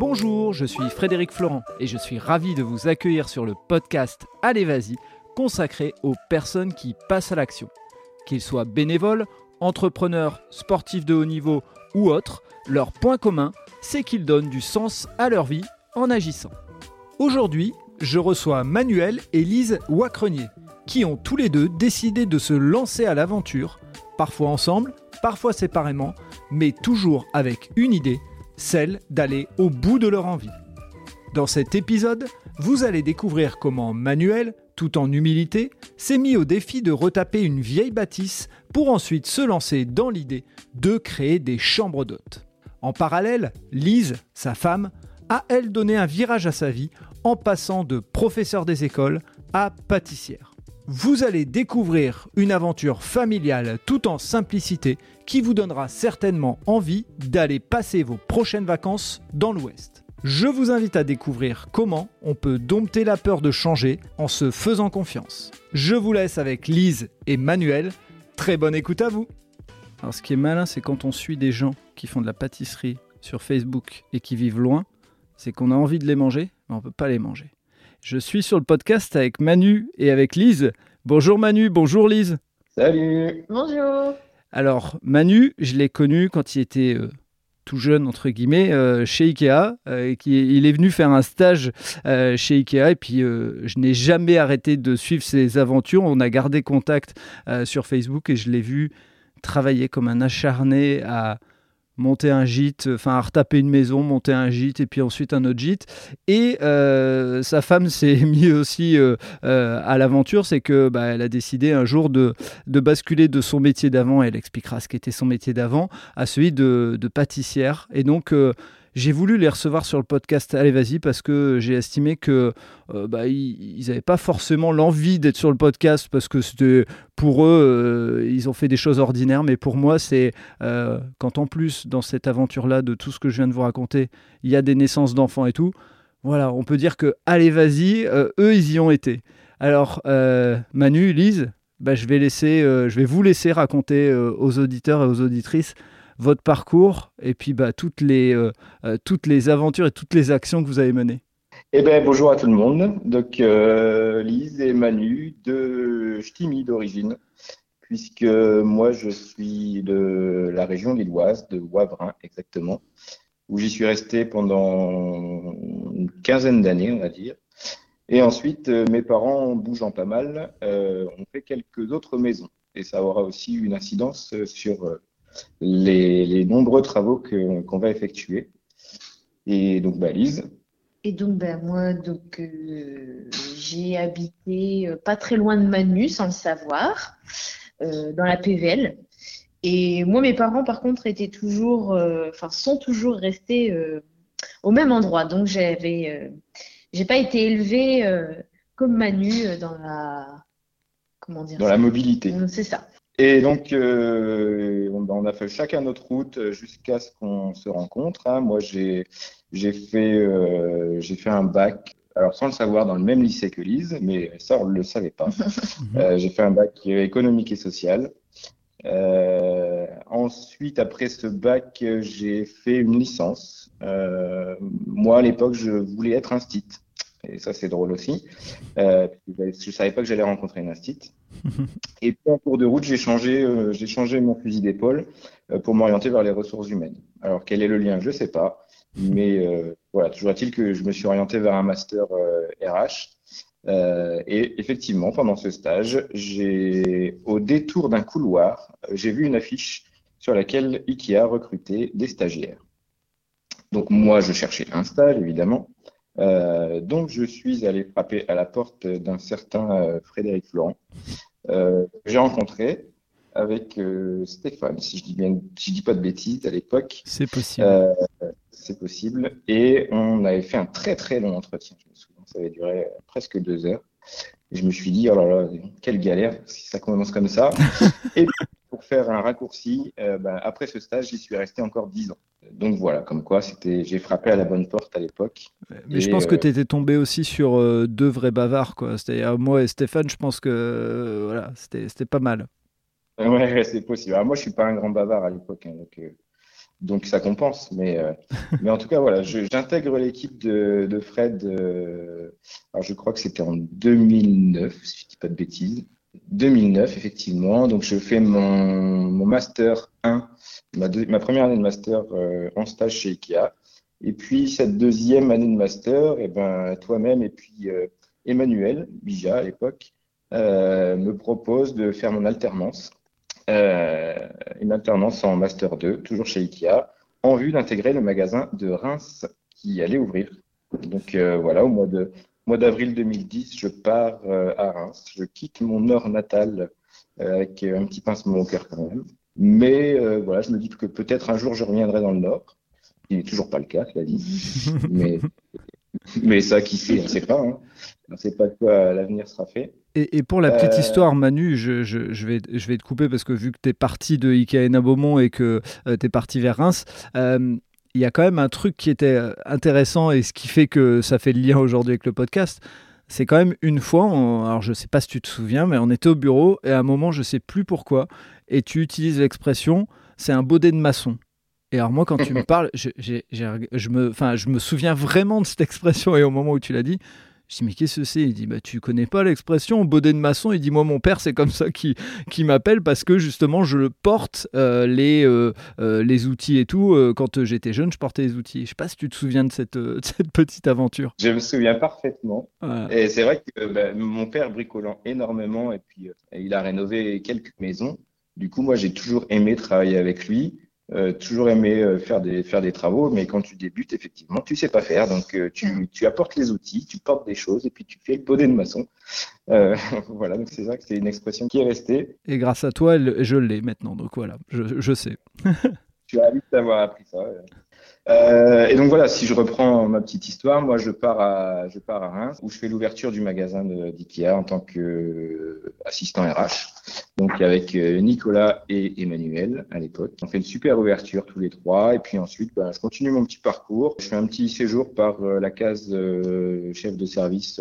Bonjour, je suis Frédéric Florent et je suis ravi de vous accueillir sur le podcast Allez Vas-y, consacré aux personnes qui passent à l'action. Qu'ils soient bénévoles, entrepreneurs, sportifs de haut niveau ou autres, leur point commun, c'est qu'ils donnent du sens à leur vie en agissant. Aujourd'hui, je reçois Manuel et Lise Wacrenier, qui ont tous les deux décidé de se lancer à l'aventure, parfois ensemble, parfois séparément, mais toujours avec une idée, celle d'aller au bout de leur envie. Dans cet épisode, vous allez découvrir comment Manuel, tout en humilité, s'est mis au défi de retaper une vieille bâtisse pour ensuite se lancer dans l'idée de créer des chambres d'hôtes. En parallèle, Lise, sa femme, a elle donné un virage à sa vie en passant de professeur des écoles à pâtissière. Vous allez découvrir une aventure familiale tout en simplicité qui vous donnera certainement envie d'aller passer vos prochaines vacances dans l'Ouest. Je vous invite à découvrir comment on peut dompter la peur de changer en se faisant confiance. Je vous laisse avec Lise et Manuel. Très bonne écoute à vous. Alors ce qui est malin, c'est quand on suit des gens qui font de la pâtisserie sur Facebook et qui vivent loin, c'est qu'on a envie de les manger, mais on ne peut pas les manger. Je suis sur le podcast avec Manu et avec Lise. Bonjour Manu, bonjour Lise. Salut. Bonjour. Alors Manu, je l'ai connu quand il était euh, tout jeune entre guillemets euh, chez Ikea. Euh, et qui, il est venu faire un stage chez Ikea et puis je n'ai jamais arrêté de suivre ses aventures. On a gardé contact sur Facebook et je l'ai vu travailler comme un acharné à monter un gîte, enfin retaper une maison, monter un gîte et puis ensuite un autre gîte. Et euh, sa femme s'est mise aussi euh, euh, à l'aventure, c'est que bah, elle a décidé un jour de, de basculer de son métier d'avant, elle expliquera ce qu'était son métier d'avant, à celui de, de pâtissière. Et donc j'ai voulu les recevoir sur le podcast Allez Vas-y parce que j'ai estimé que euh, bah, n'avaient pas forcément l'envie d'être sur le podcast parce que c'était pour eux, euh, ils ont fait des choses ordinaires, mais pour moi, c'est euh, quand en plus dans cette aventure-là de tout ce que je viens de vous raconter, il y a des naissances d'enfants et tout. Voilà, on peut dire que Allez Vas-y, eux, ils y ont été. Alors, Manu, Lise, bah, je, vais laisser, je vais vous laisser raconter aux auditeurs et aux auditrices votre parcours et puis bah, toutes, les, euh, euh, toutes les aventures et toutes les actions que vous avez menées. Eh ben, bonjour à tout le monde. Donc, euh, Lise et Manu de Ch'timi d'origine, puisque moi, je suis de la région lilloise, de Wavrin exactement, où j'y suis resté pendant une quinzaine d'années, on va dire. Et ensuite, mes parents, bougeant pas mal, ont fait quelques autres maisons. Et ça aura aussi une incidence sur les, nombreux travaux qu'on va effectuer. Et donc, balise. Et donc, ben, moi, donc, euh, j'ai habité euh, pas très loin de Manu, sans le savoir, euh, dans la PVL. Et moi, mes parents, par contre, étaient toujours, enfin, sont toujours restés au même endroit. Donc, j'avais, j'ai pas été élevée comme Manu dans la, comment dire Dans la mobilité. C'est ça. Et donc, euh, on, a fait chacun notre route euh, jusqu'à ce qu'on se rencontre. Hein. Moi, j'ai fait, euh, fait un bac, alors sans le savoir, dans le même lycée que Lise, mais ça, on ne le savait pas. euh, j'ai fait un bac économique et social. Euh, ensuite, après ce bac, j'ai fait une licence. Euh, moi, à l'époque, je voulais être un stit. Et ça, c'est drôle aussi. Euh, je ne savais pas que j'allais rencontrer une instite. Et puis en cours de route, j'ai changé, euh, mon fusil d'épaule euh, pour m'orienter vers les ressources humaines. Alors quel est le lien? Je ne sais pas, mais euh, voilà, toujours est-il que je me suis orienté vers un master RH. et effectivement, pendant ce stage, au détour d'un couloir, j'ai vu une affiche sur laquelle Ikea recrutait des stagiaires. Donc moi, je cherchais un stage, évidemment. Euh, donc, je suis allé frapper à la porte d'un certain euh, Frédéric Florent, euh, que j'ai rencontré avec Stéphane, si je dis bien, si je dis pas de bêtises à l'époque. C'est possible. c'est possible. Et on avait fait un très très long entretien. Je me souviens, ça avait duré presque deux heures. Et je me suis dit, oh là là, quelle galère si ça commence comme ça. et pour faire un raccourci, ben, après ce stage, j'y suis resté encore dix ans donc voilà, comme quoi c'était, j'ai frappé à la bonne porte à l'époque. Mais je pense que euh, tu étais tombé aussi sur euh, deux vrais bavards, quoi. C'est-à-dire moi et Stéphane, je pense que euh, voilà, c'était, c'était pas mal. Ouais, c'est possible. moi, je suis pas un grand bavard à l'époque, hein, donc Donc ça compense. Mais, mais en tout cas, voilà, j'intègre l'équipe de, de, Fred. Alors je crois que c'était en 2009, si je ne dis pas de bêtises. 2009, effectivement. Donc je fais mon, mon master 1, ma, ma, première année de master euh, en stage chez IKEA. Et puis cette deuxième année de master, eh ben toi-même et puis Emmanuel Bija à l'époque me propose de faire mon alternance euh, une alternance en Master 2, toujours chez IKEA, en vue d'intégrer le magasin de Reims qui allait ouvrir. Donc euh, voilà, au mois de mois d'avril 2010, je pars euh, à Reims. Je quitte mon nord natal avec un petit pincement au cœur quand même. Mais voilà, je me dis que peut-être un jour je reviendrai dans le nord. Il n'est toujours pas le cas, cela dit. mais, mais ça, qui sait, on ne sait pas. Hein. On ne sait pas de quoi l'avenir sera fait. Et, pour la petite euh. histoire, Manu, je, je, vais, je vais te couper parce que vu que tu es parti de Ikea Beaumont et que euh, tu es parti vers Reims, euh, il y a quand même un truc qui était intéressant et ce qui fait que ça fait le lien aujourd'hui avec le podcast. C'est quand même une fois, alors je sais pas si tu te souviens, mais on était au bureau et à un moment, je sais plus pourquoi, et tu utilises l'expression c'est un baudet de maçon. Et alors moi, quand tu me parles, je, je, me, je me souviens vraiment de cette expression et au moment où tu l'as dit, je dis, mais qu'est-ce que c'est? Il dit, bah, tu connais pas l'expression baudet de maçon Il dit, moi, mon père, c'est comme ça qui, qui m'appelle parce que justement, je porte euh, les, euh, euh, les outils et tout. quand j'étais jeune, je portais les outils. Je sais pas si tu te souviens de cette, cette petite aventure. Je me souviens parfaitement. Et c'est vrai que bah, mon père bricolant énormément et puis il a rénové quelques maisons. Du coup, moi, j'ai toujours aimé travailler avec lui. Euh, toujours aimé euh, faire des faire des travaux, mais quand tu débutes, effectivement, tu sais pas faire. Donc euh, tu, tu apportes les outils, tu portes des choses et puis tu fais le bonnet de maçon. voilà, donc c'est ça que c'est une expression qui est restée. Et grâce à toi, je l'ai maintenant. Donc voilà, je, je sais. tu as vite d'avoir appris ça. Euh, et donc voilà, si je reprends ma petite histoire, moi je pars à, je pars à Reims où je fais l'ouverture du magasin d'IKEA en tant qu'assistant RH. Donc avec euh, Nicolas et Emmanuel à l'époque. On fait une super ouverture tous les trois et puis ensuite ben, je continue mon petit parcours. Je fais un petit séjour par euh, la case chef de service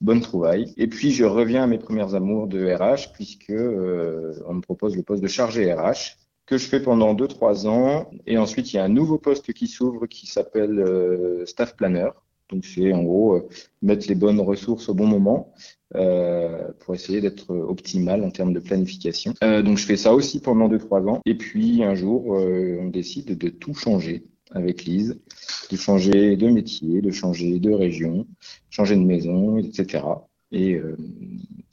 Bonne Trouvaille. Et puis je reviens à mes premières amours de RH puisque on me propose le poste de chargé RH que je fais pendant 2-3 ans. Et ensuite, il y a un nouveau poste qui s'ouvre qui s'appelle euh, Staff Planner. Donc, c'est en gros euh, mettre les bonnes ressources au bon moment euh, pour essayer d'être optimal en termes de planification. Donc, je fais ça aussi pendant 2-3 ans. Et puis, un jour, on décide de tout changer avec Lise, de changer de métier, de changer de région, changer de maison, etc. Et,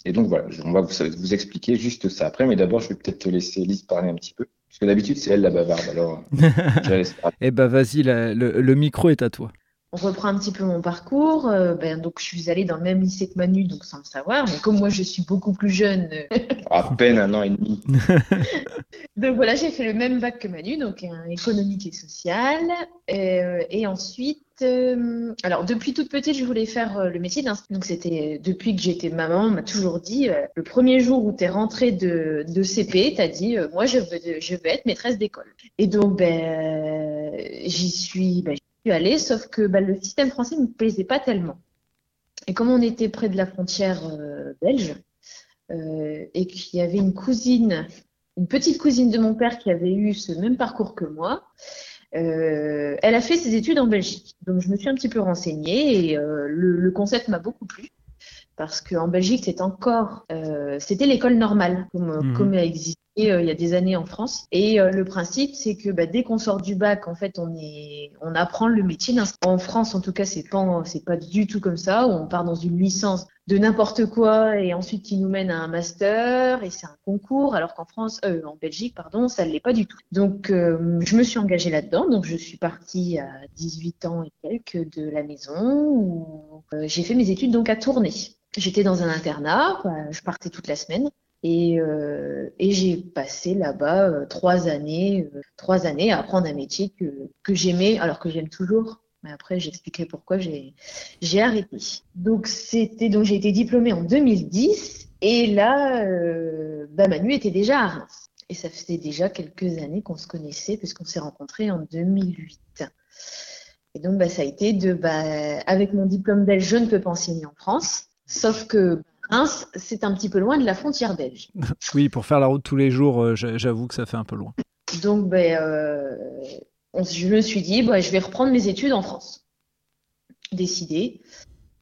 et donc voilà, on va vous, vous, expliquer juste ça après, mais d'abord je vais peut-être te laisser Lise parler un petit peu. Parce que d'habitude, c'est elle la bavarde. Alors, eh ben, vas-y, le, micro est à toi. On reprend un petit peu mon parcours. Euh, ben, donc, je suis allée dans le même lycée que Manu, donc sans le savoir. Mais comme moi, je suis beaucoup plus jeune. Euh, à peine un an et demi. donc voilà, j'ai fait le même bac que Manu, donc un économique et social. Euh, et ensuite, euh, alors depuis toute petite, je voulais faire euh, le métier. Donc c'était depuis que j'étais maman, on m'a toujours dit euh, le premier jour où tu es rentrée de, de CP, tu as dit moi je veux je veux être maîtresse d'école. Et donc ben j'y suis ben, suis allée sauf que ben, le système français ne me plaisait pas tellement. Et comme on était près de la frontière belge et qu'il y avait une cousine, une petite cousine de mon père qui avait eu ce même parcours que moi, euh, elle a fait ses études en Belgique. Donc, je me suis un petit peu renseignée et euh, le, concept m'a beaucoup plu parce qu'en Belgique, c'est encore, euh, c'était l'école normale comme, mhm. comme elle existait euh, il y a des années en France. Et euh, le principe, c'est que bah, dès qu'on sort du bac, en fait, on apprend le métier. En France, en tout cas, c'est pas, pas du tout comme ça. On part dans une licence de n'importe quoi et ensuite qui nous mène à un master et c'est un concours alors qu'en France euh, en Belgique pardon ça ne l'est pas du tout donc je me suis engagée là-dedans donc je suis partie à 18 ans et quelques de la maison où j'ai fait mes études donc à Tournai J'étais dans un internat, je partais toute la semaine et, euh, et j'ai passé là-bas euh, trois années, euh, trois années à apprendre un métier que, j'aimais, alors que j'aime toujours. Mais après, j'expliquerai pourquoi j'ai arrêté. Donc j'ai été diplômée en 2010 et là, bah, Manu était déjà à Reims. Et ça faisait déjà quelques années qu'on se connaissait puisqu'on s'est rencontrés en 2008. Et donc, bah, ça a été de, bah, avec mon diplôme belge, je ne peux pas enseigner en France. Sauf que Reims, c'est un petit peu loin de la frontière belge. oui, pour faire la route tous les jours, euh, j'avoue que ça fait un peu loin. Donc, ben, euh, je me suis dit, bah, je vais reprendre mes études en France. Décidé.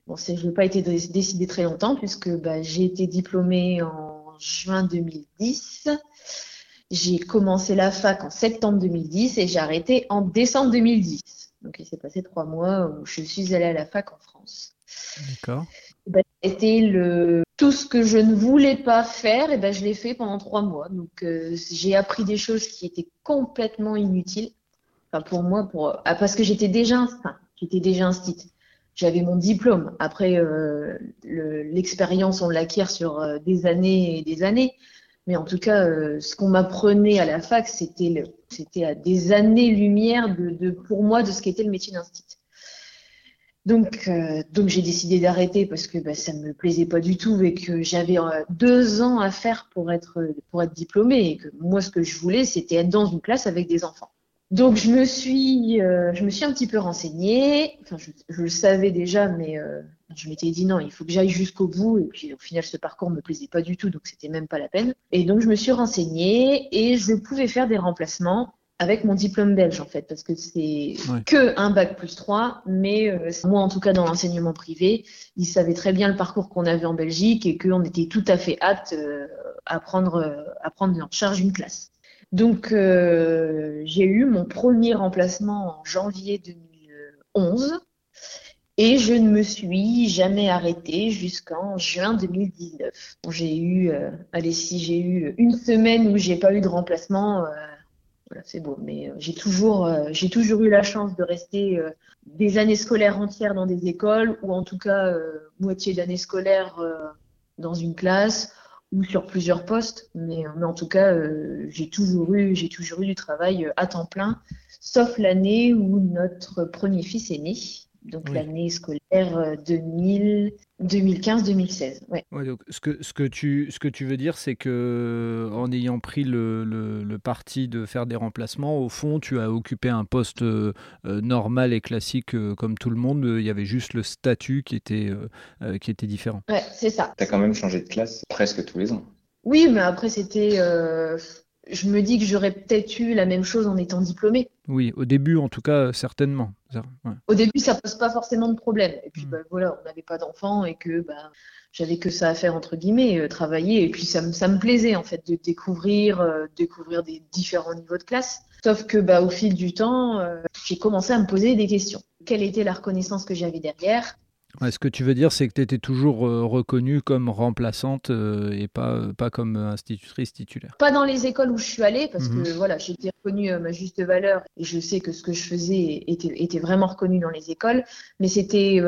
Bon, je n'ai pas été décidé très longtemps puisque bah, j'ai été diplômée en juin 2010. J'ai commencé la fac en septembre 2010 et j'ai arrêté en décembre 2010. Donc il s'est passé trois mois où je suis allée à la fac en France. D'accord. C'était le tout ce que je ne voulais pas faire, et ben je l'ai fait pendant trois mois. Donc euh, j'ai appris des choses qui étaient complètement inutiles. Enfin pour moi, pour ah, parce que j'étais déjà, enfin, j'étais déjà instite. J'avais mon diplôme. Après euh, l'expérience, on l'acquiert sur euh, des années et des années. Mais en tout cas, ce qu'on m'apprenait à la fac, c'était c'était à des années-lumière de, de, pour moi de ce qu'était le métier d'institut. Donc, euh, donc j'ai décidé d'arrêter parce que bah, ça me plaisait pas du tout et que j'avais euh, deux ans à faire pour être diplômée et que moi ce que je voulais c'était être dans une classe avec des enfants. Donc je me suis euh, un petit peu renseignée. Enfin je, le savais déjà mais je m'étais dit non il faut que j'aille jusqu'au bout et puis au final ce parcours me plaisait pas du tout donc c'était même pas la peine. Et donc je me suis renseignée et je pouvais faire des remplacements avec mon diplôme belge en fait, parce que c'est que un bac plus 3, mais euh, moi en tout cas dans l'enseignement privé, ils savaient très bien le parcours qu'on avait en Belgique et qu'on était tout à fait apte euh, à, prendre, euh, à prendre en charge une classe. Donc j'ai eu mon premier remplacement en janvier 2011 et je ne me suis jamais arrêtée jusqu'en juin 2019. J'ai eu, allez si j'ai eu une semaine où j'ai pas eu de remplacement c'est beau. Mais euh, j'ai toujours, euh, j'ai toujours eu la chance de rester euh, des années scolaires entières dans des écoles, ou en tout cas moitié d'années scolaires dans une classe ou sur plusieurs postes. Mais, en tout cas, j'ai toujours eu du travail à temps plein, sauf l'année où notre premier fils est né donc l'année scolaire 2015-2016. Euh, ouais. donc ce, que, ce, que tu, ce que tu veux dire, c'est que en ayant pris le, le, parti de faire des remplacements, au fond, tu as occupé un poste euh, normal et classique euh, comme tout le monde. Il y avait juste le statut qui était, qui était différent. Ouais, c'est ça. Tu as quand même changé de classe presque tous les ans. Oui, mais après, c'était je me dis que j'aurais peut-être eu la même chose en étant diplômée. Oui, au début en tout cas, certainement. Au début, ça pose pas forcément de problème. Et puis, hmm. bah, voilà, on n'avait pas d'enfants et que bah, j'avais que ça à faire, entre guillemets, euh, travailler. Et puis, ça, ça, me plaisait, en fait, de découvrir, euh, découvrir des différents niveaux de classe. Sauf que, bah, au fil du temps, euh, j'ai commencé à me poser des questions. Quelle était la reconnaissance que j'avais derrière? Ce que tu veux dire, c'est que tu étais toujours euh, reconnue comme remplaçante euh, et pas, euh, pas comme institutrice titulaire. Pas dans les écoles où je suis allée, parce que mhm. voilà, j'étais reconnue à ma juste valeur et je sais que ce que je faisais était, était vraiment reconnu dans les écoles, mais c'était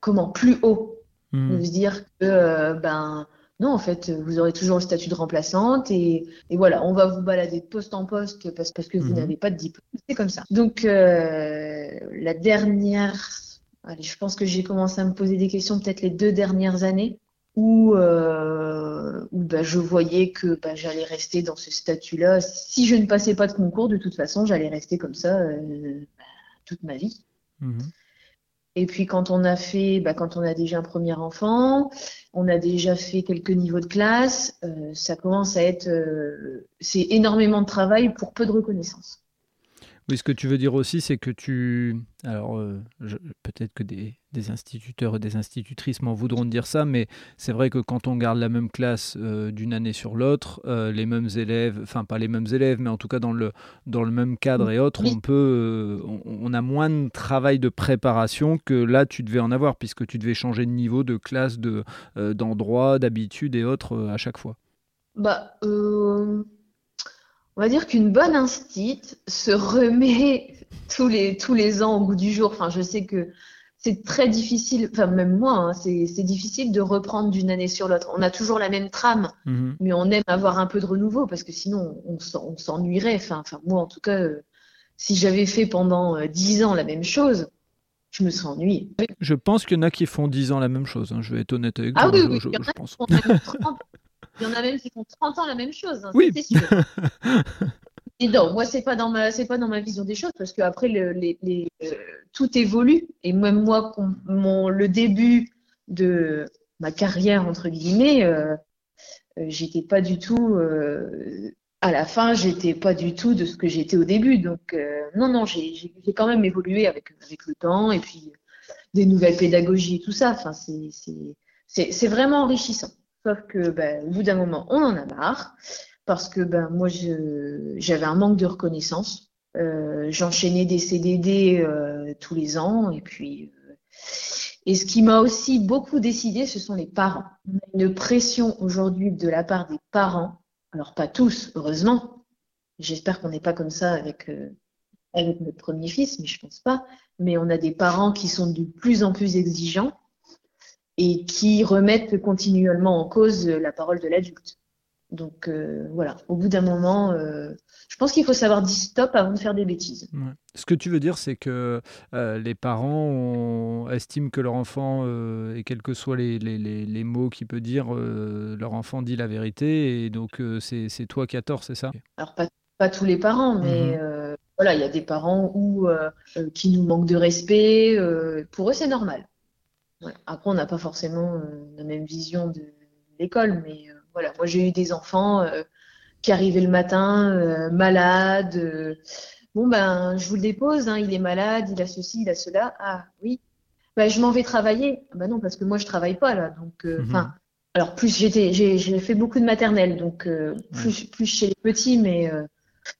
comment plus haut. Mmh. De se dire que ben non, en fait, vous aurez toujours le statut de remplaçante et, et voilà, on va vous balader de poste en poste parce, parce que vous mhm. n'avez pas de diplôme. C'est comme ça. Donc, la dernière je pense que j'ai commencé à me poser des questions peut-être les deux dernières années où, euh, bah, je voyais que bah, j'allais rester dans ce statut-là. Si je ne passais pas de concours, de toute façon, j'allais rester comme ça euh, bah, toute ma vie. Mhm. Et puis quand on a fait, quand on a déjà un premier enfant, on a déjà fait quelques niveaux de classe, euh, ça commence à être, c'est énormément de travail pour peu de reconnaissance. Oui, ce que tu veux dire aussi, c'est que tu. Alors, euh, peut-être que des, instituteurs et des institutrices m'en voudront de dire ça, mais c'est vrai que quand on garde la même classe euh, d'une année sur l'autre, euh, les mêmes élèves, enfin, pas les mêmes élèves, mais en tout cas dans le, dans le même cadre et autres, on peut. On, a moins de travail de préparation que là, tu devais en avoir, puisque tu devais changer de niveau, de classe, d'endroit, d'habitude et autres à chaque fois. Bah on va dire qu'une bonne instite se remet tous les, tous les ans au goût du jour. Enfin, je sais que c'est très difficile, enfin même moi, hein, c'est difficile de reprendre d'une année sur l'autre. On a toujours la même trame, mhm. mais on aime avoir un peu de renouveau parce que sinon on, s'ennuierait. Enfin, enfin, moi en tout cas, euh, si j'avais fait pendant euh, dix ans la même chose, je me serais ennuyée. Je pense qu'il y en a qui font dix ans la même chose. Hein. Je vais être honnête avec ah, Oui, oui, je, je pense. Il y en a même qui font 30 ans la même chose, hein, oui. c'est sûr. Et non, moi c'est pas dans ma c'est pas dans ma vision des choses parce que après le, les, les, euh, tout évolue et même moi mon le début de ma carrière entre guillemets euh, euh, j'étais pas du tout à la fin, j'étais pas du tout de ce que j'étais au début. Donc, non, non, j'ai quand même évolué avec, avec le temps et puis des nouvelles pédagogies et tout ça. Enfin, c'est vraiment enrichissant. Sauf que, ben, au bout d'un moment, on en a marre parce que ben, moi, j'avais un manque de reconnaissance. Euh, J'enchaînais des CDD euh, tous les ans et puis. Euh, et ce qui m'a aussi beaucoup décidé, ce sont les parents. On a une pression aujourd'hui de la part des parents alors pas tous, heureusement. J'espère qu'on n'est pas comme ça avec, euh, avec notre premier fils, mais je pense pas. Mais on a des parents qui sont de plus en plus exigeants et qui remettent continuellement en cause la parole de l'adulte. Donc euh, voilà, au bout d'un moment, euh, je pense qu'il faut savoir dire stop avant de faire des bêtises. Ce que tu veux dire, c'est que euh, les parents estiment que leur enfant, et quels que soient les, les, les, mots qu'il peut dire, leur enfant dit la vérité, et donc c'est toi qui as tort, c'est ça? Alors pas, pas, tous les parents, mais mhm. voilà, il y a des parents où, qui nous manquent de respect. pour eux, c'est normal. Après, on n'a pas forcément la même vision de l'école, mais voilà, moi j'ai eu des enfants euh, qui arrivaient le matin euh, malades. Euh, bon ben, je vous le dépose, hein, il est malade, il a ceci, il a cela. Ah oui, ben, je m'en vais travailler. Ah, ben non, parce que moi je travaille pas là, donc mhm. enfin. Alors plus j'étais, j'ai fait beaucoup de maternelle, donc plus, plus chez les petits, mais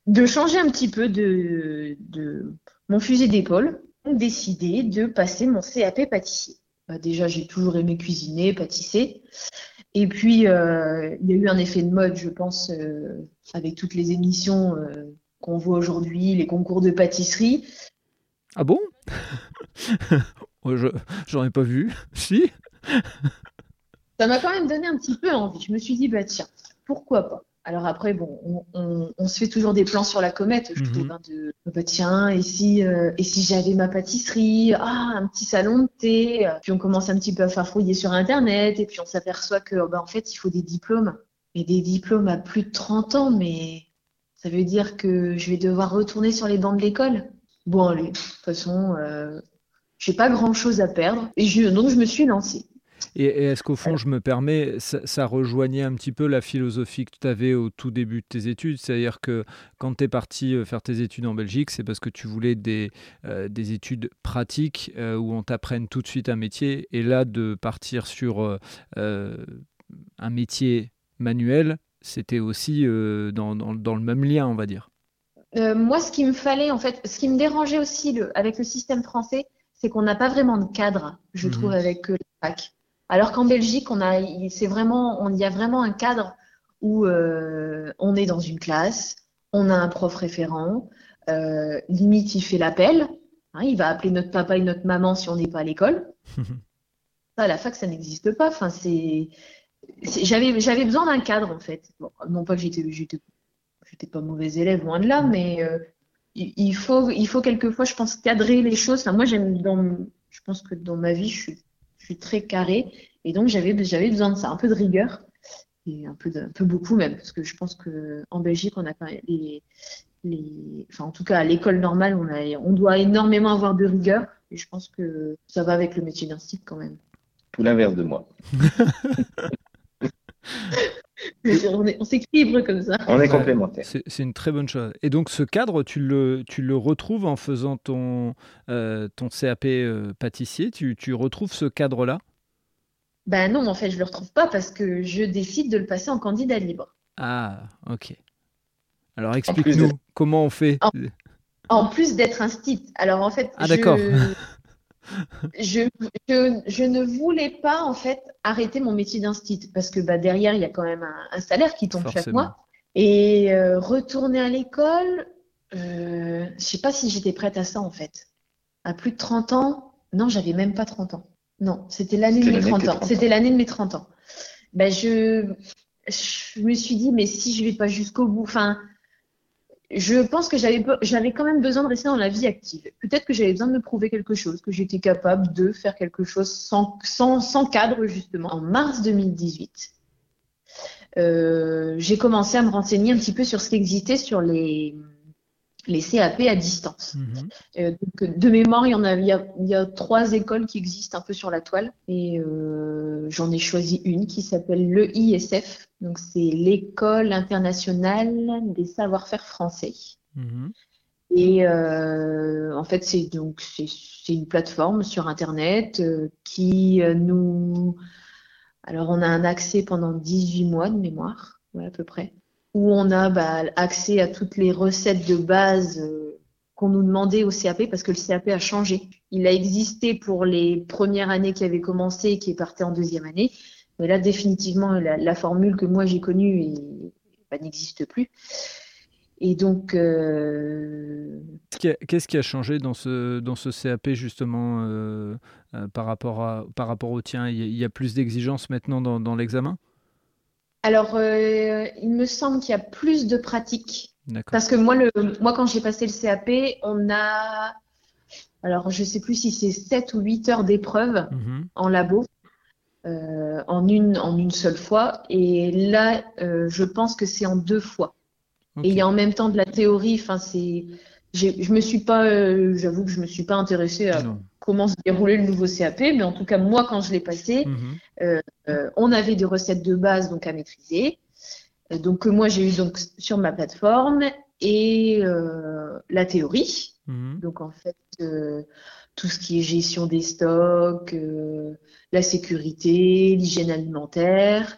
de changer un petit peu de, de mon fusil d'épaule, décidé de passer mon CAP pâtissier. Bah, déjà, j'ai toujours aimé cuisiner, pâtisser. Et puis, euh, il y a eu un effet de mode, je pense, euh, avec toutes les émissions euh, qu'on voit aujourd'hui, les concours de pâtisserie. Ah bon? Je J'en ai pas vu. Si? Ça m'a quand même donné un petit peu envie. Je me suis dit, bah tiens, pourquoi pas? Alors après, bon, on, se fait toujours des plans sur la comète, je trouve, mhm. hein, de bah tiens, et si, euh, et si j'avais ma pâtisserie, ah, un petit salon de thé, puis on commence un petit peu à faire fouiller sur Internet, et puis on s'aperçoit que, bah, en fait, il faut des diplômes, et des diplômes à plus de 30 ans, mais ça veut dire que je vais devoir retourner sur les bancs de l'école? Bon, allez, de toute façon, euh, j'ai pas grand chose à perdre, et je, donc je me suis lancée. Et, est-ce qu'au fond, je me permets, ça, rejoignait un petit peu la philosophie que tu avais au tout début de tes études? C'est-à-dire que quand tu es parti euh, faire tes études en Belgique, c'est parce que tu voulais des, euh, des études pratiques euh, où on t'apprenne tout de suite un métier. Et là, de partir sur un métier manuel, c'était aussi dans, dans, le même lien, on va dire. moi, ce qui me fallait, en fait, ce qui me dérangeait aussi le, avec le système français, c'est qu'on n'a pas vraiment de cadre, je mmh trouve, avec le PAC. Alors qu'en Belgique, on a, c'est vraiment, on y a vraiment un cadre où euh, on est dans une classe, on a un prof référent, euh, limite il fait l'appel, hein, il va appeler notre papa et notre maman si on n'est pas à l'école. ça, à la fac, ça n'existe pas. Enfin, c'est, j'avais, j'avais besoin d'un cadre en fait. non pas que j'étais, j'étais, pas mauvais élève, loin de là, mais euh, il, faut, il faut quelquefois, je pense, cadrer les choses. moi, j'aime dans, je pense que dans ma vie, je suis très carré. Et donc, j'avais, j'avais besoin de ça, un peu de rigueur. Et un peu, peu beaucoup même, parce que je pense qu'en Belgique, on a quand même les, les, enfin, en tout cas, à l'école normale, on, a, on doit énormément avoir de rigueur. Et je pense que ça va avec le métier d'institut quand même. Tout l'inverse de moi. on, s'équilibre comme ça. On est complémentaires. C'est une très bonne chose. Et donc ce cadre, tu le, tu le retrouves en faisant ton, euh, ton CAP euh, pâtissier? Tu, tu, retrouves ce cadre-là? Ben non, en fait, je ne le retrouve pas parce que je décide de le passer en candidat libre. Ah, ok. Alors explique-nous comment on fait. En, plus d'être un site. Alors en fait, ah, d'accord. Je, je, ne voulais pas en fait arrêter mon métier d'instit parce que bah, derrière il y a quand même un, salaire qui tombe chaque mois et euh, retourner à l'école, euh, je sais pas si j'étais prête à ça en fait. À plus de 30 ans, non, j'avais même pas 30 ans. Non, c'était l'année de mes 30 ans. C'était l'année de mes 30 ans. Ben, je, je me suis dit mais si je vais pas jusqu'au bout, enfin je pense que j'avais, j'avais quand même besoin de rester dans la vie active. Peut-être que j'avais besoin de me prouver quelque chose, que j'étais capable de faire quelque chose sans, sans, sans cadre, justement. En mars 2018, euh, j'ai commencé à me renseigner un petit peu sur ce qui existait sur les, les CAP à distance. Mhm. Euh, donc, de mémoire, il y en a, il y, a, trois écoles qui existent un peu sur la toile et euh, j'en ai choisi une qui s'appelle l'EISF. Donc c'est l'école internationale des savoir-faire français. Mhm. Et euh, en fait, c'est donc c'est une plateforme sur internet qui nous alors on a un accès pendant 18 mois de mémoire, à peu près où on a bah, accès à toutes les recettes de base euh, qu'on nous demandait au CAP parce que le CAP a changé. Il a existé pour les premières années qui avaient commencé et qui partaient en deuxième année. Mais là, définitivement, la, formule que moi j'ai connue bah, n'existe plus. Et donc. Euh, qu'est-ce qui a changé dans ce, CAP justement euh, par, rapport au tien? Il y a plus d'exigences maintenant dans l'examen? Alors, euh, il me semble qu'il y a plus de pratiques. Parce que moi, le, moi quand j'ai passé le CAP, on a. Alors, je ne sais plus si c'est 7 ou 8 heures d'épreuve mhm. en labo. Euh, en, une, en une seule fois. Et là, euh, je pense que c'est en deux fois. Et il y a en même temps de la théorie. Enfin, c'est. Je me suis pas. J'avoue que je me suis pas intéressée à comment se déroulait le nouveau CAP, mais en tout cas, moi, quand je l'ai passé, mhm. euh, euh, on avait des recettes de base donc à maîtriser. Euh, donc, moi, j'ai eu donc sur ma plateforme et la théorie. Mhm. Donc, en fait, tout ce qui est gestion des stocks, la sécurité, l'hygiène alimentaire.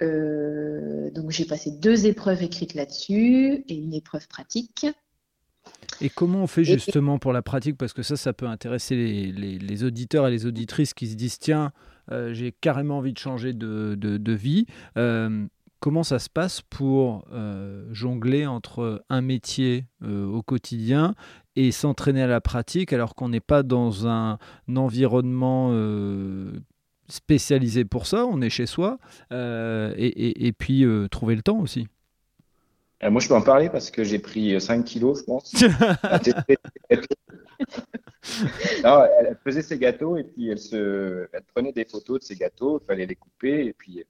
donc, j'ai passé deux épreuves écrites là-dessus et une épreuve pratique. Et comment on fait justement pour la pratique? Parce que ça, ça peut intéresser les, auditeurs et les auditrices qui se disent tiens, euh, j'ai carrément envie de changer de, vie. Euh, comment ça se passe pour euh, jongler entre un métier au quotidien et s'entraîner à la pratique alors qu'on n'est pas dans un, environnement spécialisé pour ça, on est chez soi, et, puis trouver le temps aussi euh, moi, je peux en parler parce que j'ai pris 5 kilos, je pense. elle faisait ses gâteaux et puis elle, se, elle prenait des photos de ses gâteaux, il fallait les couper et puis,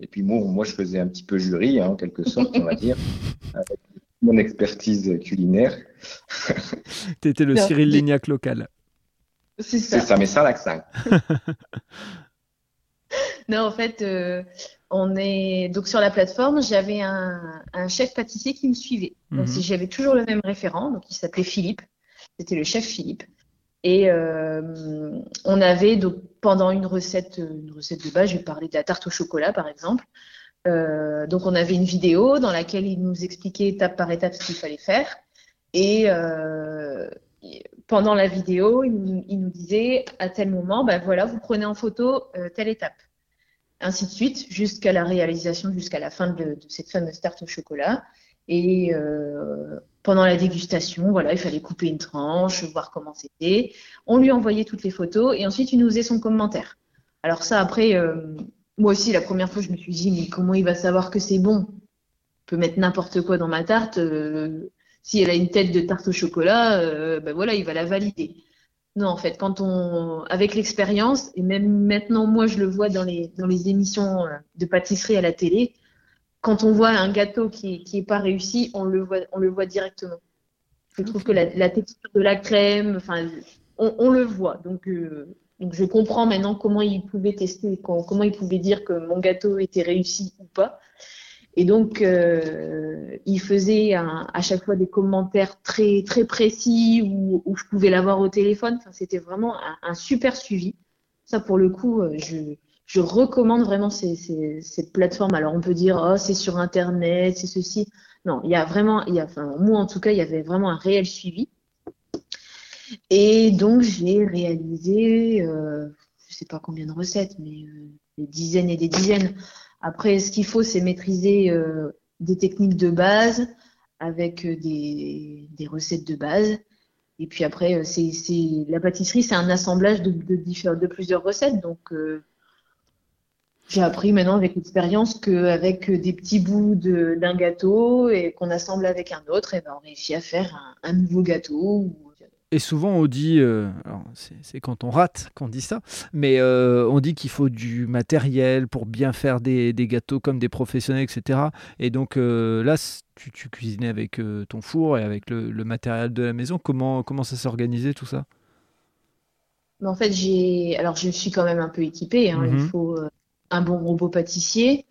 et puis moi, moi, je faisais un petit peu jury, hein, en quelque sorte, on va dire, avec mon expertise culinaire. tu étais le Cyril Lignac local. C'est ça. ça, mais sans l'accent. non, en fait, euh, on est donc sur la plateforme. J'avais un, chef pâtissier qui me suivait. Donc mhm. j'avais toujours le même référent, donc il s'appelait Philippe. C'était le chef Philippe. Et euh, on avait donc pendant une recette, une recette de base, je vais parler de la tarte au chocolat par exemple. Euh, donc on avait une vidéo dans laquelle il nous expliquait étape par étape ce qu'il fallait faire. Et pendant la vidéo, il, nous disait à tel moment, ben voilà, vous prenez en photo telle étape ainsi de suite, jusqu'à la réalisation, jusqu'à la fin de, cette fameuse tarte au chocolat. Et euh, pendant la dégustation, voilà, il fallait couper une tranche, voir comment c'était. On lui envoyait toutes les photos et ensuite il nous faisait son commentaire. Alors ça, après, euh, moi aussi, la première fois, je me suis dit, mais comment il va savoir que c'est bon? Il peut mettre n'importe quoi dans ma tarte. Euh, si elle a une tête de tarte au chocolat, ben voilà, il va la valider. Non, en fait, quand on, avec l'expérience, et même maintenant, moi, je le vois dans les, dans les émissions euh, de pâtisserie à la télé, quand on voit un gâteau qui n'est pas réussi, on le voit, on le voit directement. Je trouve que la, texture de la crème, enfin, on, le voit. Donc, euh, donc, je comprends maintenant comment il pouvait tester, comment il pouvait dire que mon gâteau était réussi ou pas. Et donc, euh, il faisait à chaque fois des commentaires très très précis où, je pouvais l'avoir au téléphone. Enfin, c'était vraiment un, super suivi. Ça, pour le coup, euh, je, recommande vraiment cette plateforme. Alors, on peut dire, oh, c'est sur Internet, c'est ceci. Non, il y a vraiment, moi en tout cas, il y avait vraiment un réel suivi. Et donc, j'ai réalisé, euh, je sais pas combien de recettes, mais des dizaines et des dizaines. Après, ce qu'il faut, c'est maîtriser euh, des techniques de base avec euh, des, recettes de base. Et puis après, euh, la pâtisserie, c'est un assemblage de, plusieurs recettes. Donc, j'ai appris maintenant avec l'expérience qu'avec des petits bouts d'un gâteau et qu'on assemble avec un autre, et ben, on réussit à faire un, nouveau gâteau Et souvent on dit, euh, c'est quand on rate qu'on dit ça, mais euh, on dit qu'il faut du matériel pour bien faire des, gâteaux comme des professionnels, etc. Et donc là, tu, cuisinais avec ton four et avec le, matériel de la maison. Comment, comment ça s'est organisé tout ça? En fait, j'ai, alors je suis quand même un peu équipée. Hein. Il mhm. faut un bon robot pâtissier,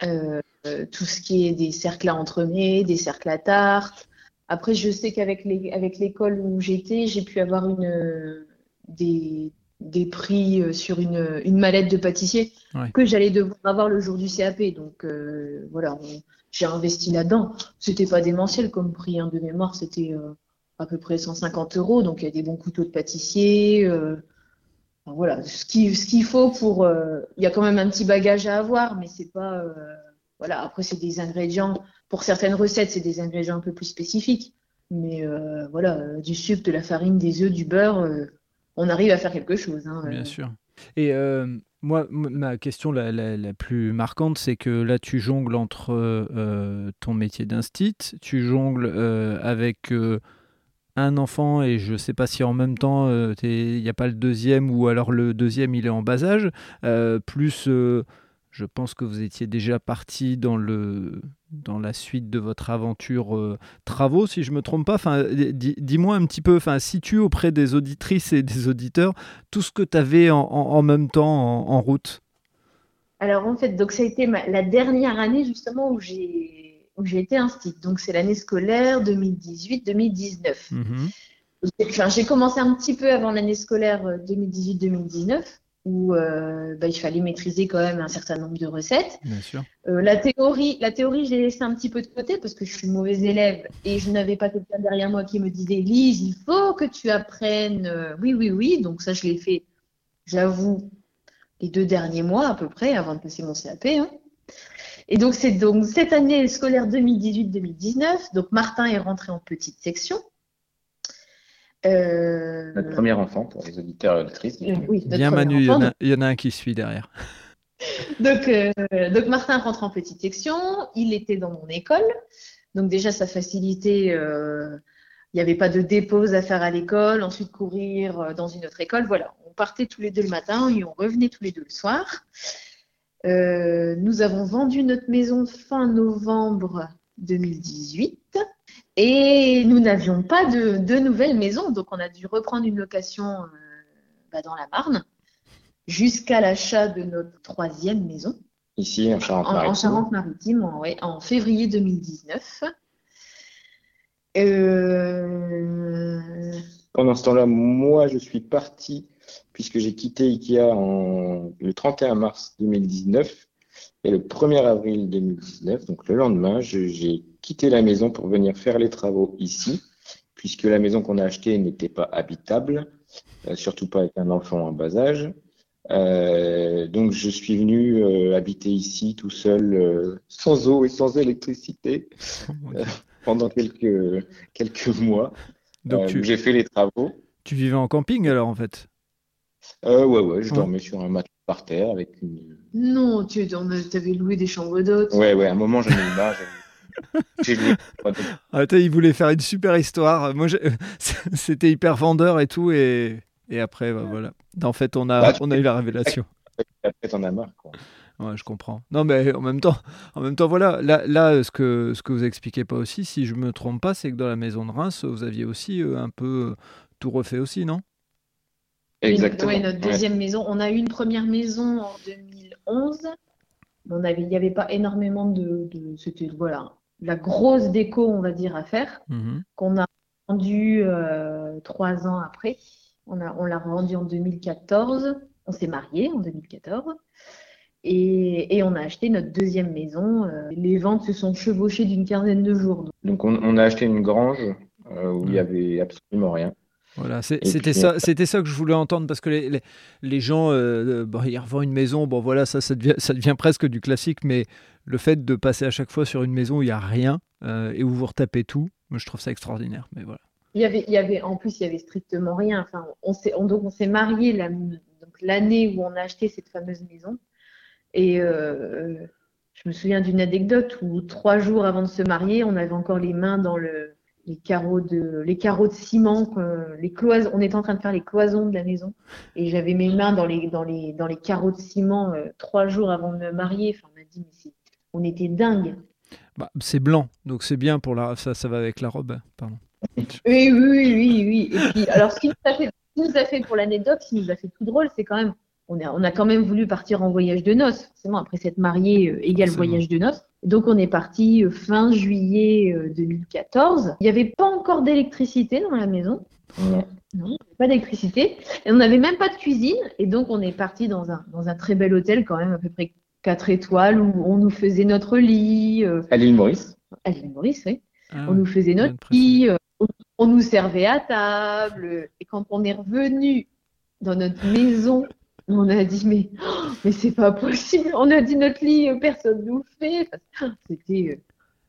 tout ce qui est des cercles à entremets, des cercles à tarte. Après, je sais qu'avec l'école où j'étais, j'ai pu avoir une, des, prix euh, sur une, mallette de pâtissier que j'allais devoir avoir le jour du CAP. Donc euh, voilà, j'ai investi là-dedans. C'était pas démentiel comme prix hein, de mémoire, c'était euh, à peu près 150 euros. Donc il y a des bons couteaux de pâtissier. voilà, ce qu'il ce qu'il faut pour. Il y a quand même un petit bagage à avoir, mais c'est pas. voilà, après c'est des ingrédients pour certaines recettes, c'est des ingrédients un peu plus spécifiques. Mais euh, voilà, euh, du sucre, de la farine, des œufs, du beurre, euh, on arrive à faire quelque chose. Hein, Bien sûr. Et moi, ma question la, plus marquante, c'est que là, tu jongles entre ton métier d'instit, tu jongles avec un enfant et je ne sais pas si en même temps il n'y a pas le deuxième ou alors le deuxième il est en bas âge, plus je pense que vous étiez déjà parti dans, le, dans la suite de votre aventure euh, travaux, si je ne me trompe pas. Enfin, dis-moi un petit peu, enfin, situe auprès des auditrices et des auditeurs tout ce que tu avais en, même temps en, route. Alors en fait, donc ça a été la dernière année justement où j'ai où j'ai été inscrite. Donc c'est l'année scolaire 2018-2019. Mhm. j'ai commencé un petit peu avant l'année scolaire 2018-2019 euh, où euh, bah, il fallait maîtriser quand même un certain nombre de recettes. Bien sûr. Euh, la théorie, la théorie, je l'ai laissée un petit peu de côté parce que je suis mauvaise élève et je n'avais pas quelqu'un derrière moi qui me disait Lise, il faut que tu apprennes. Euh, oui, oui, oui. Donc ça, je l'ai fait, j'avoue, les deux derniers mois à peu près avant de passer mon CAP. Hein. Et donc c'est donc cette année scolaire 2018-2019. Donc Martin est rentré en petite section. Euh... Notre premier enfant pour les auditeurs et auditrices. Oui, Bien Manu, il y, en a, il y, en a, un qui suit derrière. donc, euh, donc Martin rentre en petite section, il était dans mon école, donc déjà ça facilitait, euh, il n'y avait pas de dépose à faire à l'école, ensuite courir euh, dans une autre école, voilà, on partait tous les deux le matin et on revenait tous les deux le soir. Euh, nous avons vendu notre maison fin novembre 2018. Et nous n'avions pas de, de nouvelles maisons, donc on a dû reprendre une location euh, bah, dans la Marne jusqu'à l'achat de notre troisième maison. Ici, en Charente-Maritime. En, Charente-Maritime, en, en, février 2019. Euh, Pendant ce temps-là, moi, je suis parti, puisque j'ai quitté IKEA en, le 31 mars 2019. Et le 1er avril 2019, donc le lendemain, j'ai quitté la maison pour venir faire les travaux ici, puisque la maison qu'on a achetée n'était pas habitable, euh, surtout pas avec un enfant en bas âge. Euh, donc je suis venu euh, habiter ici tout seul, sans eau et sans électricité, pendant quelques, quelques mois. Donc j'ai fait les travaux. Tu vivais en camping alors en fait? Ouais, ouais, je dormais sur un matelas par terre avec une. Non, tu avais loué des chambres d'hôtes. Ouais, ouais, à un moment j'en ai eu marre. ah, il voulait faire une super histoire. Moi, c'était hyper vendeur et tout, et, et après, bah, voilà. En fait, on a, bah, on a eu la révélation. Après, t'en as marre, quoi. Ouais, je comprends. Non, mais en même temps, en même temps, voilà. Là, là, ce que ce que vous expliquez pas aussi, si je me trompe pas, c'est que dans la maison de Reims, vous aviez aussi euh, un peu tout refait aussi, non? Exactement. Oui, notre deuxième maison. On a eu une première maison en 2011. On avait, il n'y avait pas énormément de, c'était voilà, la grosse déco, on va dire, à faire, mhm. qu'on a rendu euh, trois ans après. On a, on l'a rendu en 2014. On s'est marié en 2014. Et, et, on a acheté notre deuxième maison. Euh, les ventes se sont chevauchées d'une quinzaine de jours. Donc, on, a acheté une grange euh, où il n'y avait absolument rien. Voilà, c'était ça, c'était ça que je voulais entendre parce que les, les, gens, euh, bon, ils revendent une maison, bon voilà, ça, ça devient, ça devient presque du classique, mais le fait de passer à chaque fois sur une maison où il n'y a rien euh, et où vous retapez tout, moi, je trouve ça extraordinaire. Mais voilà. Il y avait, il y avait, en plus, il y avait strictement rien. Enfin, on s'est, on, donc on s'est marié l'année où on a acheté cette fameuse maison. Et euh, je me souviens d'une anecdote où trois jours avant de se marier, on avait encore les mains dans le, les carreaux de, les carreaux de ciment, les cloisons. On était en train de faire les cloisons de la maison et j'avais mes mains dans les, dans les, dans les carreaux de ciment trois jours avant de me marier. Enfin, on m'a dit, mais on était dingue. Bah, c'est blanc, donc c'est bien pour la, ça, ça va avec la robe, pardon. Oui, oui, oui, oui. Et puis, alors, ce qui nous a fait, nous a fait pour l'anecdote, ce qui nous a fait tout drôle, c'est quand même, on a, on a quand même voulu partir en voyage de noces. Forcément, après s'être marié, euh, égal voyage de noces. Donc, on est parti euh, fin juillet 2014. Euh, Il n'y avait pas encore d'électricité dans la maison. Non, pas d'électricité. Et on n'avait même pas de cuisine. Et donc, on est parti dans un, dans un très bel hôtel, quand même, à peu près 4 étoiles, où on nous faisait notre lit. à l'île Maurice. À l'île Maurice, oui. Ah on nous faisait notre lit on nous servait à table. Et quand on est revenu dans notre maison, on a dit mais, mais c'est pas possible. On a dit notre lit, personne nous fait. C'était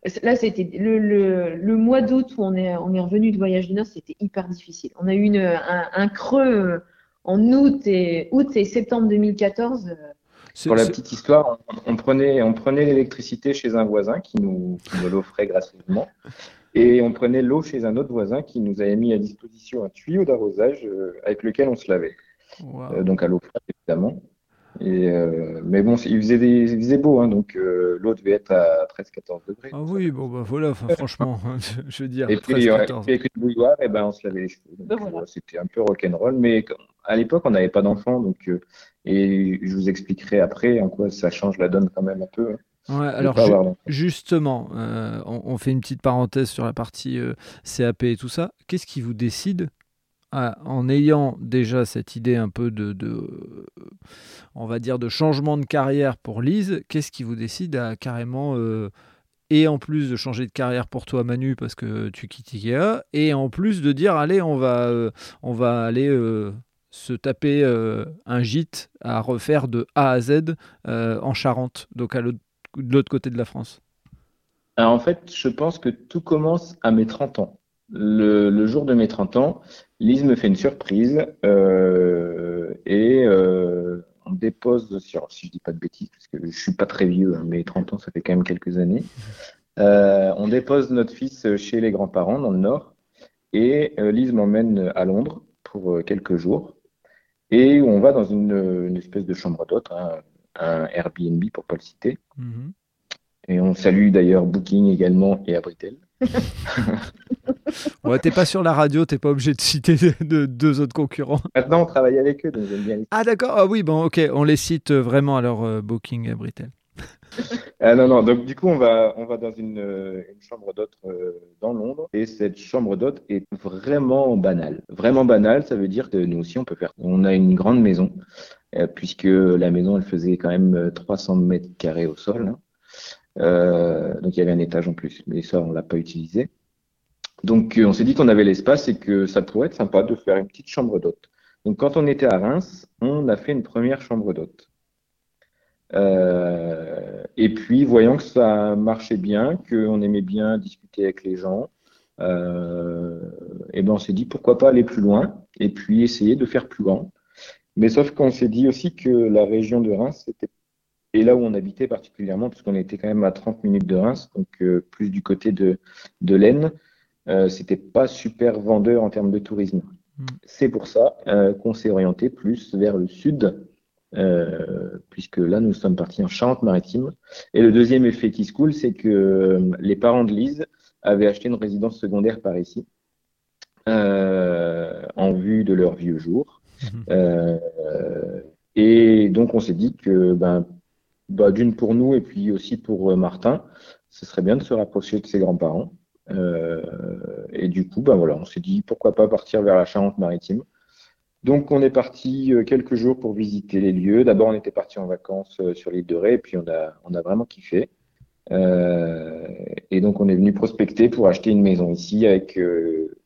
euh, là, c'était le, mois d'août où on est, on est revenu de voyage de noces, c'était hyper difficile. On a eu un, creux en août et, août et septembre 2014. Pour la petite histoire, on, prenait, on prenait l'électricité chez un voisin qui nous, l'offrait gratuitement. Et on prenait l'eau chez un autre voisin qui nous avait mis à disposition un tuyau d'arrosage euh, avec lequel on se lavait. Euh, donc à l'eau froide, évidemment. Et euh, mais bon, il faisait, des, il faisait beau, hein, donc l'eau devait être à 13-14 degrés. Ah oui, bon, bah voilà, franchement, je veux dire. Et puis, avec une bouilloire, et ben, on se lavait les cheveux. Ben c'était un peu rock'n'roll, mais à l'époque, on n'avait pas d'enfants, donc, et je vous expliquerai après en quoi ça change la donne quand même un peu. Hein. Ouais, alors justement, euh, on, fait une petite parenthèse sur la partie euh, CAP et tout ça. Qu'est-ce qui vous décide, en ayant déjà cette idée un peu de, on va dire, de changement de carrière pour Lise, qu'est-ce qui vous décide à carrément, euh, et en plus de changer de carrière pour toi Manu parce que tu quittes Ikea, et en plus de dire, allez, on va, on va aller se taper un gîte à refaire de A à Z en Charente, donc à de l'autre côté de la France? En fait, je pense que tout commence à mes 30 ans. Le, jour de mes 30 ans, Lise me fait une surprise euh, et euh, on dépose sur, si je dis pas de bêtises, parce que je suis pas très vieux, hein, mais 30 ans, ça fait quand même quelques années. Euh, on dépose notre fils chez les grands-parents dans le Nord et Lise m'emmène à Londres pour quelques jours et on va dans une, espèce de chambre d'hôte, hein, un Airbnb pour pas le citer. Mhm. Et on salue d'ailleurs Booking également et Abritel. ouais, t'es pas sur la radio, t'es pas obligé de citer de, deux autres concurrents. Maintenant, on travaille avec eux, donc j'aime bien les Ah d'accord, ah oui, bon, ok, on les cite vraiment alors euh, Booking et Abritel. ah non, non, donc du coup, on va, on va dans une, euh, chambre d'hôte euh, dans Londres et cette chambre d'hôte est vraiment banale. Vraiment banale, ça veut dire que nous aussi, on peut faire. On a une grande maison, euh, puisque la maison, elle faisait quand même 300 mètres carrés au sol. Hein. donc il y avait un étage en plus, mais ça, on l'a pas utilisé. Donc on s'est dit qu'on avait l'espace et que ça pourrait être sympa de faire une petite chambre d'hôte. Donc quand on était à Reims, on a fait une première chambre d'hôte. Euh, et puis, voyant que ça marchait bien, qu'on aimait bien discuter avec les gens, euh, et ben on s'est dit pourquoi pas aller plus loin et puis essayer de faire plus grand. Mais sauf qu'on s'est dit aussi que la région de Reims, c'était et là où on habitait particulièrement, puisqu'on était quand même à 30 minutes de Reims, donc euh, plus du côté de, de l'Aisne, euh, c'était pas super vendeur en termes de tourisme. Mm. C'est pour ça euh, qu'on s'est orienté plus vers le sud euh, puisque là, nous sommes partis en Charente-Maritime. Et le deuxième effet qui se coule, c'est que les parents de Lise avaient acheté une résidence secondaire par ici, en vue de leur vieux jour. Mhm. et donc, on s'est dit que, ben, bah, d'une pour nous et puis aussi pour Martin, ce serait bien de se rapprocher de ses grands-parents. Et du coup, ben voilà, on s'est dit pourquoi pas partir vers la Charente-Maritime. Donc on est parti euh, quelques jours pour visiter les lieux. D'abord on était parti en vacances euh, sur l'île de Ré et puis on a, vraiment kiffé. Euh, et donc on est venu prospecter pour acheter une maison ici avec,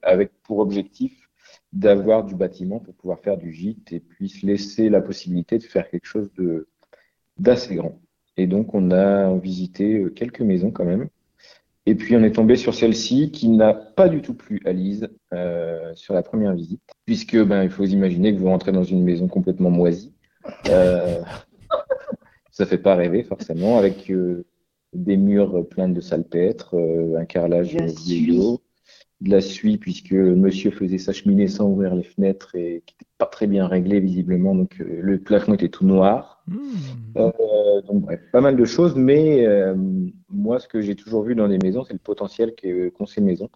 avec pour objectif d'avoir du bâtiment pour pouvoir faire du gîte et puis se laisser la possibilité de faire quelque chose d'assez grand. Et donc on a visité quelques maisons quand même. Et puis on est tombé sur celle-ci qui n'a pas du tout plu à Lise euh, sur la première visite, puisque ben il faut imaginer que vous rentrez dans une maison complètement moisie. Euh, ça fait pas rêver forcément, avec euh, des murs pleins de salpêtre, un carrelage vieillot, de la suie puisque monsieur faisait sa cheminée sans ouvrir les fenêtres et qui n'était pas très bien réglé visiblement, donc euh, le plafond était tout noir. Mmh. Euh, donc bref, pas mal de choses, mais euh, moi ce que j'ai toujours vu dans les maisons, c'est le potentiel que- qu'ont ces maisons.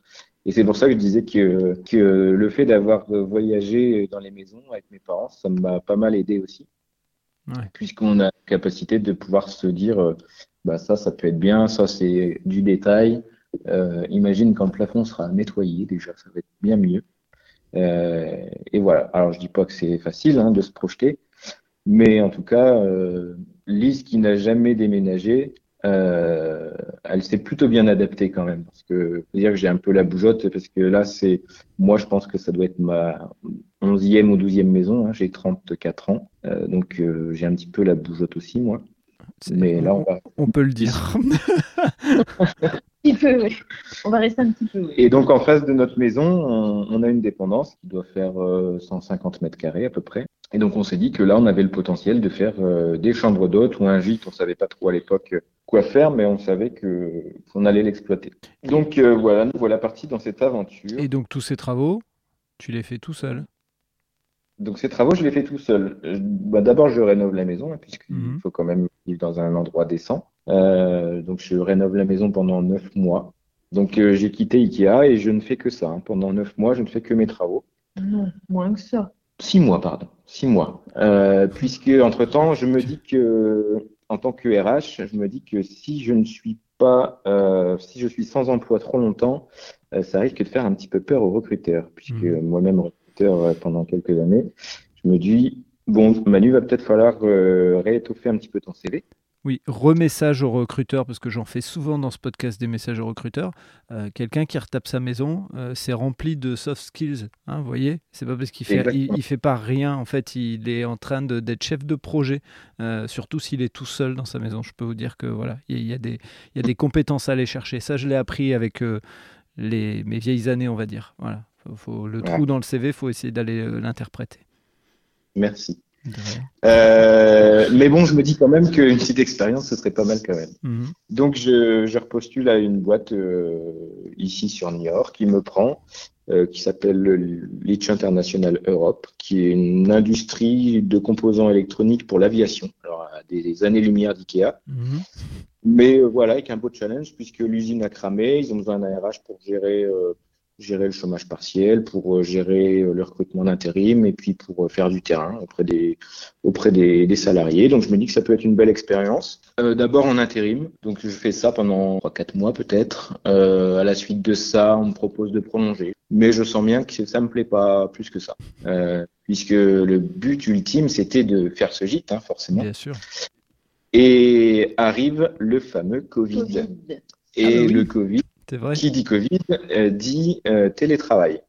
Et c'est pour ça que je disais que, que le fait d'avoir voyagé dans les maisons avec mes parents, ça m'a pas mal aidé aussi, Ouais. puisqu'on a la capacité de pouvoir se dire, euh, bah ça, ça peut être bien, ça c'est du détail. Euh, imagine quand le plafond sera nettoyé, déjà, ça va être bien mieux. Euh, et voilà. Alors, je dis pas que c'est facile hein, de se projeter, mais en tout cas, euh, Lise qui n'a jamais déménagé, euh, elle s'est plutôt bien adaptée quand même. Parce que, faut dire que j'ai un peu la bougeotte, parce que là, c'est, moi, je pense que ça doit être ma onzième ou douzième maison. hein, j'ai 34 ans, Euh, donc euh, j'ai un petit peu la bougeotte aussi, moi. Mais là, on va, on peut le dire. Un petit peu, oui. On va rester un petit peu, oui. Et donc en face de notre maison, on, on a une dépendance qui doit faire euh, 150 mètres carrés à peu près. Et donc on s'est dit que là, on avait le potentiel de faire euh, des chambres d'hôtes ou un gîte. On savait pas trop à l'époque euh, quoi faire, mais on savait que qu'on allait l'exploiter. Donc euh, voilà, nous voilà partis dans cette aventure. Et donc tous ces travaux, tu les fais tout seul? Donc ces travaux, je les fais tout seul. Bah, D'abord, je rénove la maison, hein, puisqu'il Mhm. faut quand même vivre dans un endroit décent. Euh, donc je rénove la maison pendant neuf mois. Donc euh, j'ai quitté Ikea et je ne fais que ça. hein. Pendant neuf mois, je ne fais que mes travaux. Non, moins que ça. Six mois, pardon. Six mois. Euh, puisque, entre-temps, je me dis que, en tant que RH, je me dis que si je ne suis pas, euh, si je suis sans emploi trop longtemps, euh, ça risque de faire un petit peu peur aux recruteurs. Puisque Mhm. moi-même recruteur pendant quelques années, je me dis, bon, Manu, va peut-être falloir euh, réétoffer un petit peu ton CV. Oui, remessage aux recruteurs, parce que j'en fais souvent dans ce podcast des messages aux recruteurs. Euh, Quelqu'un qui retape sa maison, euh, c'est rempli de soft skills. Hein, vous voyez C'est pas parce qu'il fait, il, fait pas rien. En fait, il est en train d'être chef de projet, euh, surtout s'il est tout seul dans sa maison. Je peux vous dire que voilà, il y, a- il y a des, il y a des compétences à aller chercher. Ça, je l'ai appris avec les, mes vieilles années, on va dire. Voilà. Faut, faut- le Ouais. trou dans le CV, faut essayer d'aller l'interpréter. Merci. Euh, mais bon, je me dis quand même qu'une petite expérience, ce serait pas mal quand même. Mhm. Donc, je, je repostule à une boîte euh, ici sur New York qui me prend, euh, qui s'appelle le Litch International Europe, qui est une industrie de composants électroniques pour l'aviation. Alors, à des années-lumière d'IKEA. Mhm. Mais voilà, avec un beau challenge, puisque l'usine a cramé, ils ont besoin d'un RH pour gérer, gérer le chômage partiel, pour euh, gérer euh, le recrutement d'intérim et puis pour euh, faire du terrain auprès des, auprès des, des salariés. Donc je me dis que ça peut être une belle expérience. Euh, D'abord en intérim, donc je fais ça pendant 3-4 mois peut-être. Euh, à la suite de ça, on me propose de prolonger. Mais je sens bien que ça me plaît pas plus que ça. Euh, puisque le but ultime, c'était de faire ce gîte, hein, forcément. Bien sûr. Et arrive le fameux Covid. Covid. Et Ah oui. le Covid, vrai. qui dit Covid, euh, dit euh, télétravail.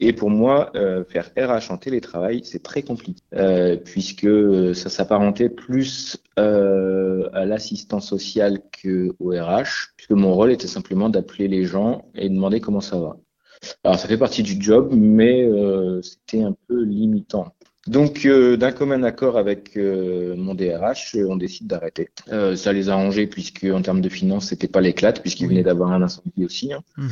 Et pour moi, euh, faire RH en télétravail, c'est très compliqué, euh, puisque ça s'apparentait plus à l'assistant social que au RH, puisque mon rôle était simplement d'appeler les gens et demander comment ça va. Alors ça fait partie du job, mais c'était un peu limitant. Donc, euh, d'un commun accord avec euh, mon DRH, euh, on décide d'arrêter. Euh, ça les a arrangés puisque en termes de finances, c'était pas l'éclate puisqu'il Oui. venait d'avoir un incendie aussi. hein. Mhm.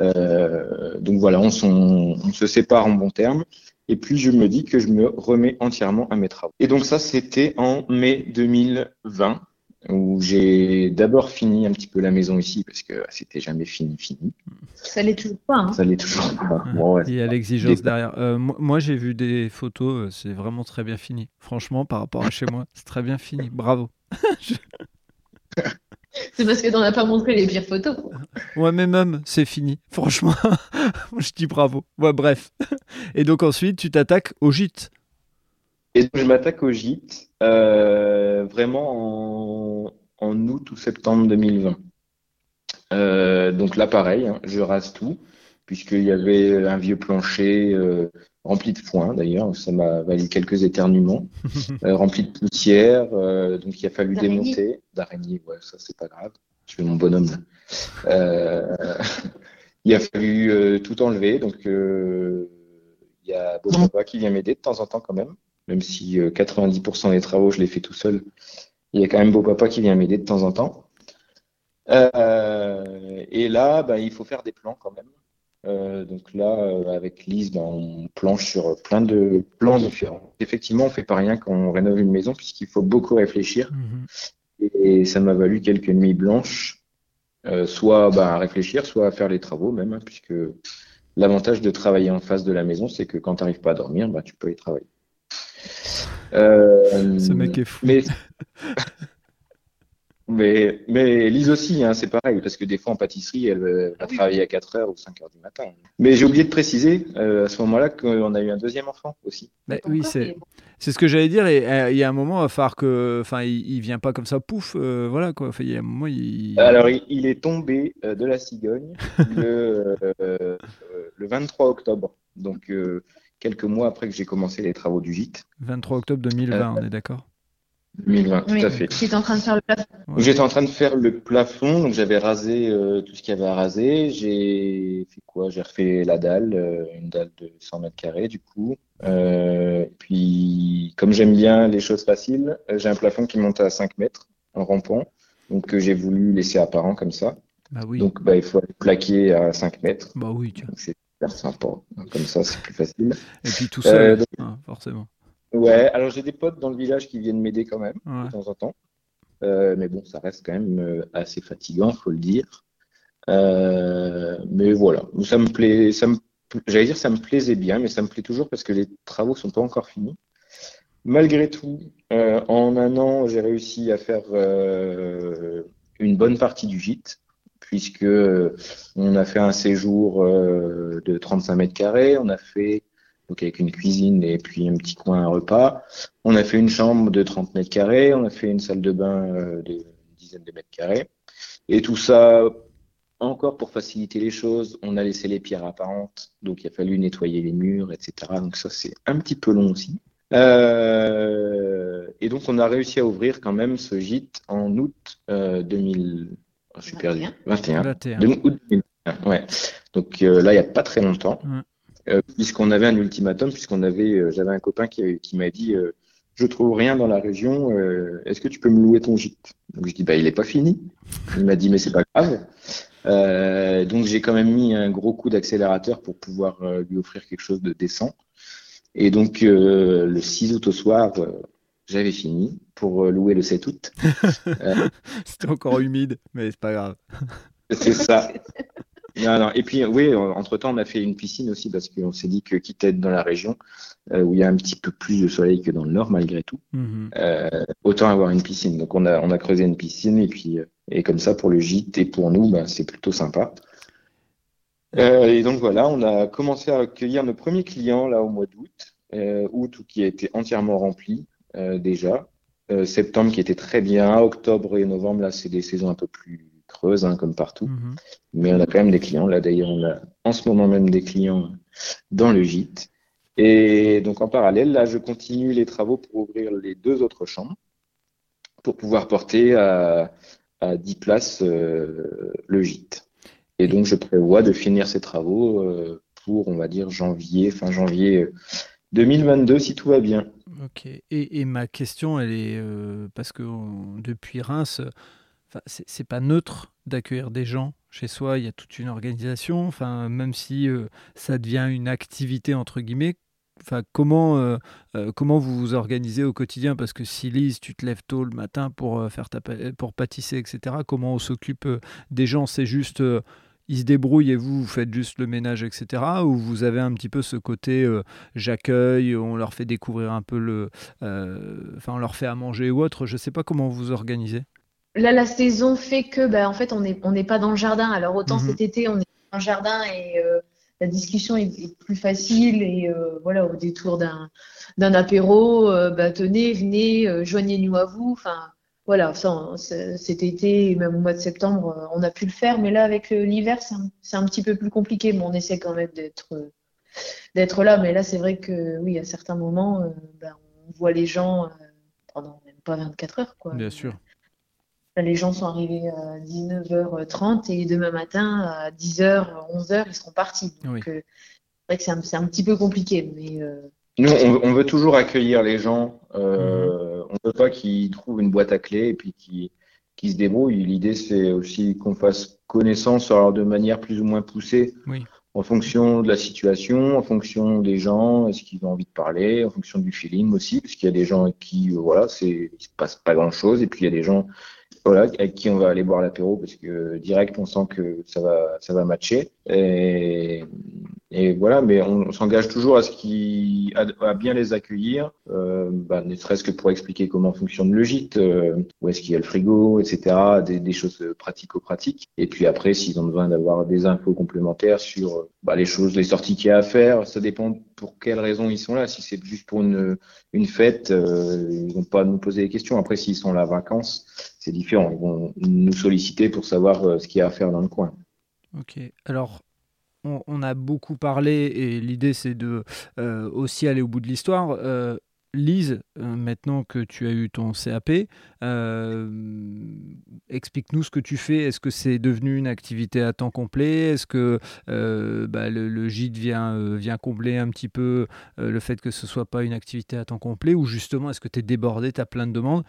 Euh, donc voilà, on, on se sépare en bons termes. Et puis je me dis que je me remets entièrement à mes travaux. Et donc ça, c'était en mai 2020 où j'ai d'abord fini un petit peu la maison ici parce que c'était jamais fini, fini. Ça l'est toujours pas. Hein. Ça l'est toujours pas. Bon, ouais, Il y a l'exigence Des- derrière. Euh, moi, j'ai vu des photos, euh, c'est vraiment très bien fini. Franchement, par rapport à chez moi, c'est très bien fini. Bravo. C'est parce que t'en as pas montré les pires photos. Ouais, mais même, c'est fini. Franchement, je dis bravo. Ouais, bref. Et donc ensuite, tu t'attaques au gîte. Et donc, je m'attaque au gîte euh, vraiment en, en août ou septembre 2020. Euh, donc là, pareil, hein, je rase tout, puisqu'il y avait un vieux plancher euh, rempli de foin, d'ailleurs, ça m'a valu quelques éternuements, euh, rempli de poussière, euh, donc il a fallu démonter, d'araignées, ouais, ça c'est pas grave, je fais mon bonhomme là. Euh, il a fallu euh, tout enlever, donc euh, il y a papa qui vient m'aider de temps en temps quand même, même si euh, 90% des travaux je les fais tout seul, il y a quand même beau papa qui vient m'aider de temps en temps. Euh, et là, bah, il faut faire des plans quand même. donc là, avec Lise, ben, on planche sur plein de plans différents. Effectivement, on fait pas rien quand on rénove une maison puisqu'il faut beaucoup réfléchir. Mhm. Et ça m'a valu quelques nuits blanches, euh, soit bah, à réfléchir, soit à faire les travaux même, hein, puisque l'avantage de travailler en face de la maison, c'est que quand tu n'arrives pas à dormir, bah, tu peux y travailler. Euh, Ce mec est fou. Mais... Mais, mais Lise aussi, hein, c'est pareil, parce que des fois en pâtisserie, elle va Ah travailler à 4 heures ou 5 heures du matin. Mais j'ai oublié de préciser euh, à ce moment-là qu'on a eu un deuxième enfant aussi. Bah oui, c'est ce que j'allais dire. Et euh, il y a un moment, il va falloir que. Enfin, il, il vient pas comme ça, pouf, euh, voilà quoi. Enfin, il y a un moment, il. Alors, il, il est tombé euh, de la cigogne le, euh, le 23 octobre, donc euh, quelques mois après que j'ai commencé les travaux du gîte. 23 octobre 2020, Euh, on est d'accord? 2020, tout Oui, à fait. J'étais en train de faire le plafond. Ouais. J'étais en train de faire le plafond, donc j'avais rasé euh, tout ce qu'il y avait à raser. J'ai fait quoi? J'ai refait la dalle, euh, une dalle de 100 mètres carrés du coup. Euh, puis, comme j'aime bien les choses faciles, j'ai un plafond qui monte à 5 mètres en rampant, donc que j'ai voulu laisser apparent comme ça. Bah oui. Donc, bah, il faut plaquer à 5 mètres. Bah oui, tiens. Donc, super sympa. Comme ça, c'est plus facile. Et puis tout seul, Euh, donc- hein, forcément. Ouais, alors j'ai des potes dans le village qui viennent m'aider quand même. Ouais. de temps en temps. Euh, mais bon, ça reste quand même euh, assez fatigant, faut le dire. Euh, mais voilà, ça me plaît, ça me, j'allais dire ça me plaisait bien, mais ça me plaît toujours parce que les travaux sont pas encore finis. Malgré tout, euh, en un an, j'ai réussi à faire une bonne partie du gîte, puisque euh, on a fait un séjour euh, de 35 mètres carrés, on a fait donc avec une cuisine et puis un petit coin à repas. On a fait une chambre de 30 mètres carrés, on a fait une salle de bain euh, de dizaine de mètres carrés. Et tout ça, encore pour faciliter les choses, on a laissé les pierres apparentes, donc il a fallu nettoyer les murs, etc. Donc ça, c'est un petit peu long aussi. Et donc on a réussi à ouvrir quand même ce gîte en août euh, 2000, je suis perdu, 21. 21. De août 2021, ouais. Donc euh, là, il n'y a pas très longtemps, Ouais. euh, puisqu'on avait un ultimatum, puisqu'on avait, euh, j'avais un copain qui, qui m'a dit, je trouve rien dans la région, euh, est-ce que tu peux me louer ton gîte? Donc je dis, bah il est pas fini. Il m'a dit, mais c'est pas grave. Euh, donc j'ai quand même mis un gros coup d'accélérateur pour pouvoir euh, lui offrir quelque chose de décent. Et donc le 6 août au soir, j'avais fini pour euh, louer le 7 août. C'était encore humide, mais c'est pas grave. C'est ça. Non, non. Et puis, oui, euh, entre-temps, on a fait une piscine aussi parce qu'on s'est dit que quitte à être dans la région euh, où il y a un petit peu plus de soleil que dans le nord, malgré tout, Mhm. euh, autant avoir une piscine. Donc, on a, on a creusé une piscine et puis, euh, et comme ça, pour le gîte et pour nous, ben, c'est plutôt sympa. Euh, et donc, voilà, on a commencé à accueillir nos premiers clients là au mois d'août, euh, août qui a été entièrement rempli euh, déjà. Euh, septembre qui était très bien. Octobre et novembre, là, c'est des saisons un peu plus creuses, hein, comme partout. Mhm. Mais on a quand même des clients. Là, d'ailleurs, on a en ce moment même des clients dans le gîte. Et donc, en parallèle, là, je continue les travaux pour ouvrir les deux autres chambres pour pouvoir porter à, à 10 places euh, le gîte. Et donc, je prévois de finir ces travaux euh, pour, on va dire, janvier, fin janvier euh, 2022, si tout va bien. Ok. Et, ma question, elle est euh, parce que depuis Reims, enfin, c'est pas neutre d'accueillir des gens chez soi. Il y a toute une organisation. Enfin, même si euh, ça devient une activité entre guillemets. Enfin, comment euh, comment vous vous organisez au quotidien? Parce que si Lise, tu te lèves tôt le matin pour faire ta pour pâtisser, etc. Comment on s'occupe des gens? C'est juste ils se débrouillent et vous, vous faites juste le ménage, etc. Ou vous avez un petit peu ce côté euh, j'accueille, on leur fait découvrir un peu le. euh, Enfin, on leur fait à manger ou autre. Je sais pas comment vous organisez. Là, la saison fait que, bah, en fait, on n'est on pas dans le jardin. Alors, autant Mhm. cet été, on est dans le jardin et euh, la discussion est, est plus facile. Et euh, voilà, au détour d'un d'un apéro, euh, bah, tenez, venez, euh, joignez-nous à vous. Enfin, voilà, ça, c- cet été, et même au mois de septembre, euh, on a pu le faire. Mais là, avec euh, l'hiver, c'est un, petit peu plus compliqué. Mais on essaie quand même d'être euh, d'être là. Mais là, c'est vrai que, oui, à certains moments, euh, bah, on voit les gens euh, pendant même pas 24 heures, quoi. Bien sûr. Les gens sont arrivés à 19h30 et demain matin à 10h, 11h, ils seront partis. Donc, Oui. euh, c'est vrai que c'est un, petit peu compliqué, mais euh, Nous, on, on veut toujours accueillir les gens. Euh, On veut pas qu'ils trouvent une boîte à clés et puis qu'ils se débrouillent. L'idée, c'est aussi qu'on fasse connaissance alors de manière plus ou moins poussée. Oui. en fonction de la situation, en fonction des gens, est-ce qu'ils ont envie de parler, en fonction du feeling aussi, parce qu'il y a des gens qui, voilà, c'est, il se passe pas grand chose, et puis il y a des gens voilà, avec qui on va aller boire l'apéro parce que direct on sent que ça va ça va matcher. Et, voilà mais on, s'engage toujours à ce qui à, bien les accueillir euh, bah, ne serait-ce que pour expliquer comment fonctionne le gîte euh, où est-ce qu'il y a le frigo etc des, des choses pratico-pratiques. Et puis après s'ils ont besoin d'avoir des infos complémentaires sur bah, les choses les sorties qu'il y a à faire ça dépend pour quelles raisons ils sont là. Si c'est juste pour une une fête euh, ils vont pas nous poser des questions. Après s'ils sont là vacances c'est différent. Ils vont nous solliciter pour savoir euh, ce qu'il y a à faire dans le coin. Ok. Alors, on, a beaucoup parlé et l'idée c'est de euh, aussi aller au bout de l'histoire. Euh, Lise, maintenant que tu as eu ton CAP, explique-nous ce que tu fais. Est-ce que c'est devenu une activité à temps complet? Est-ce que bah, le, gîte vient, combler un petit peu le fait que ce soit pas une activité à temps complet? Ou justement, est-ce que tu es débordé, tu as plein de demandes?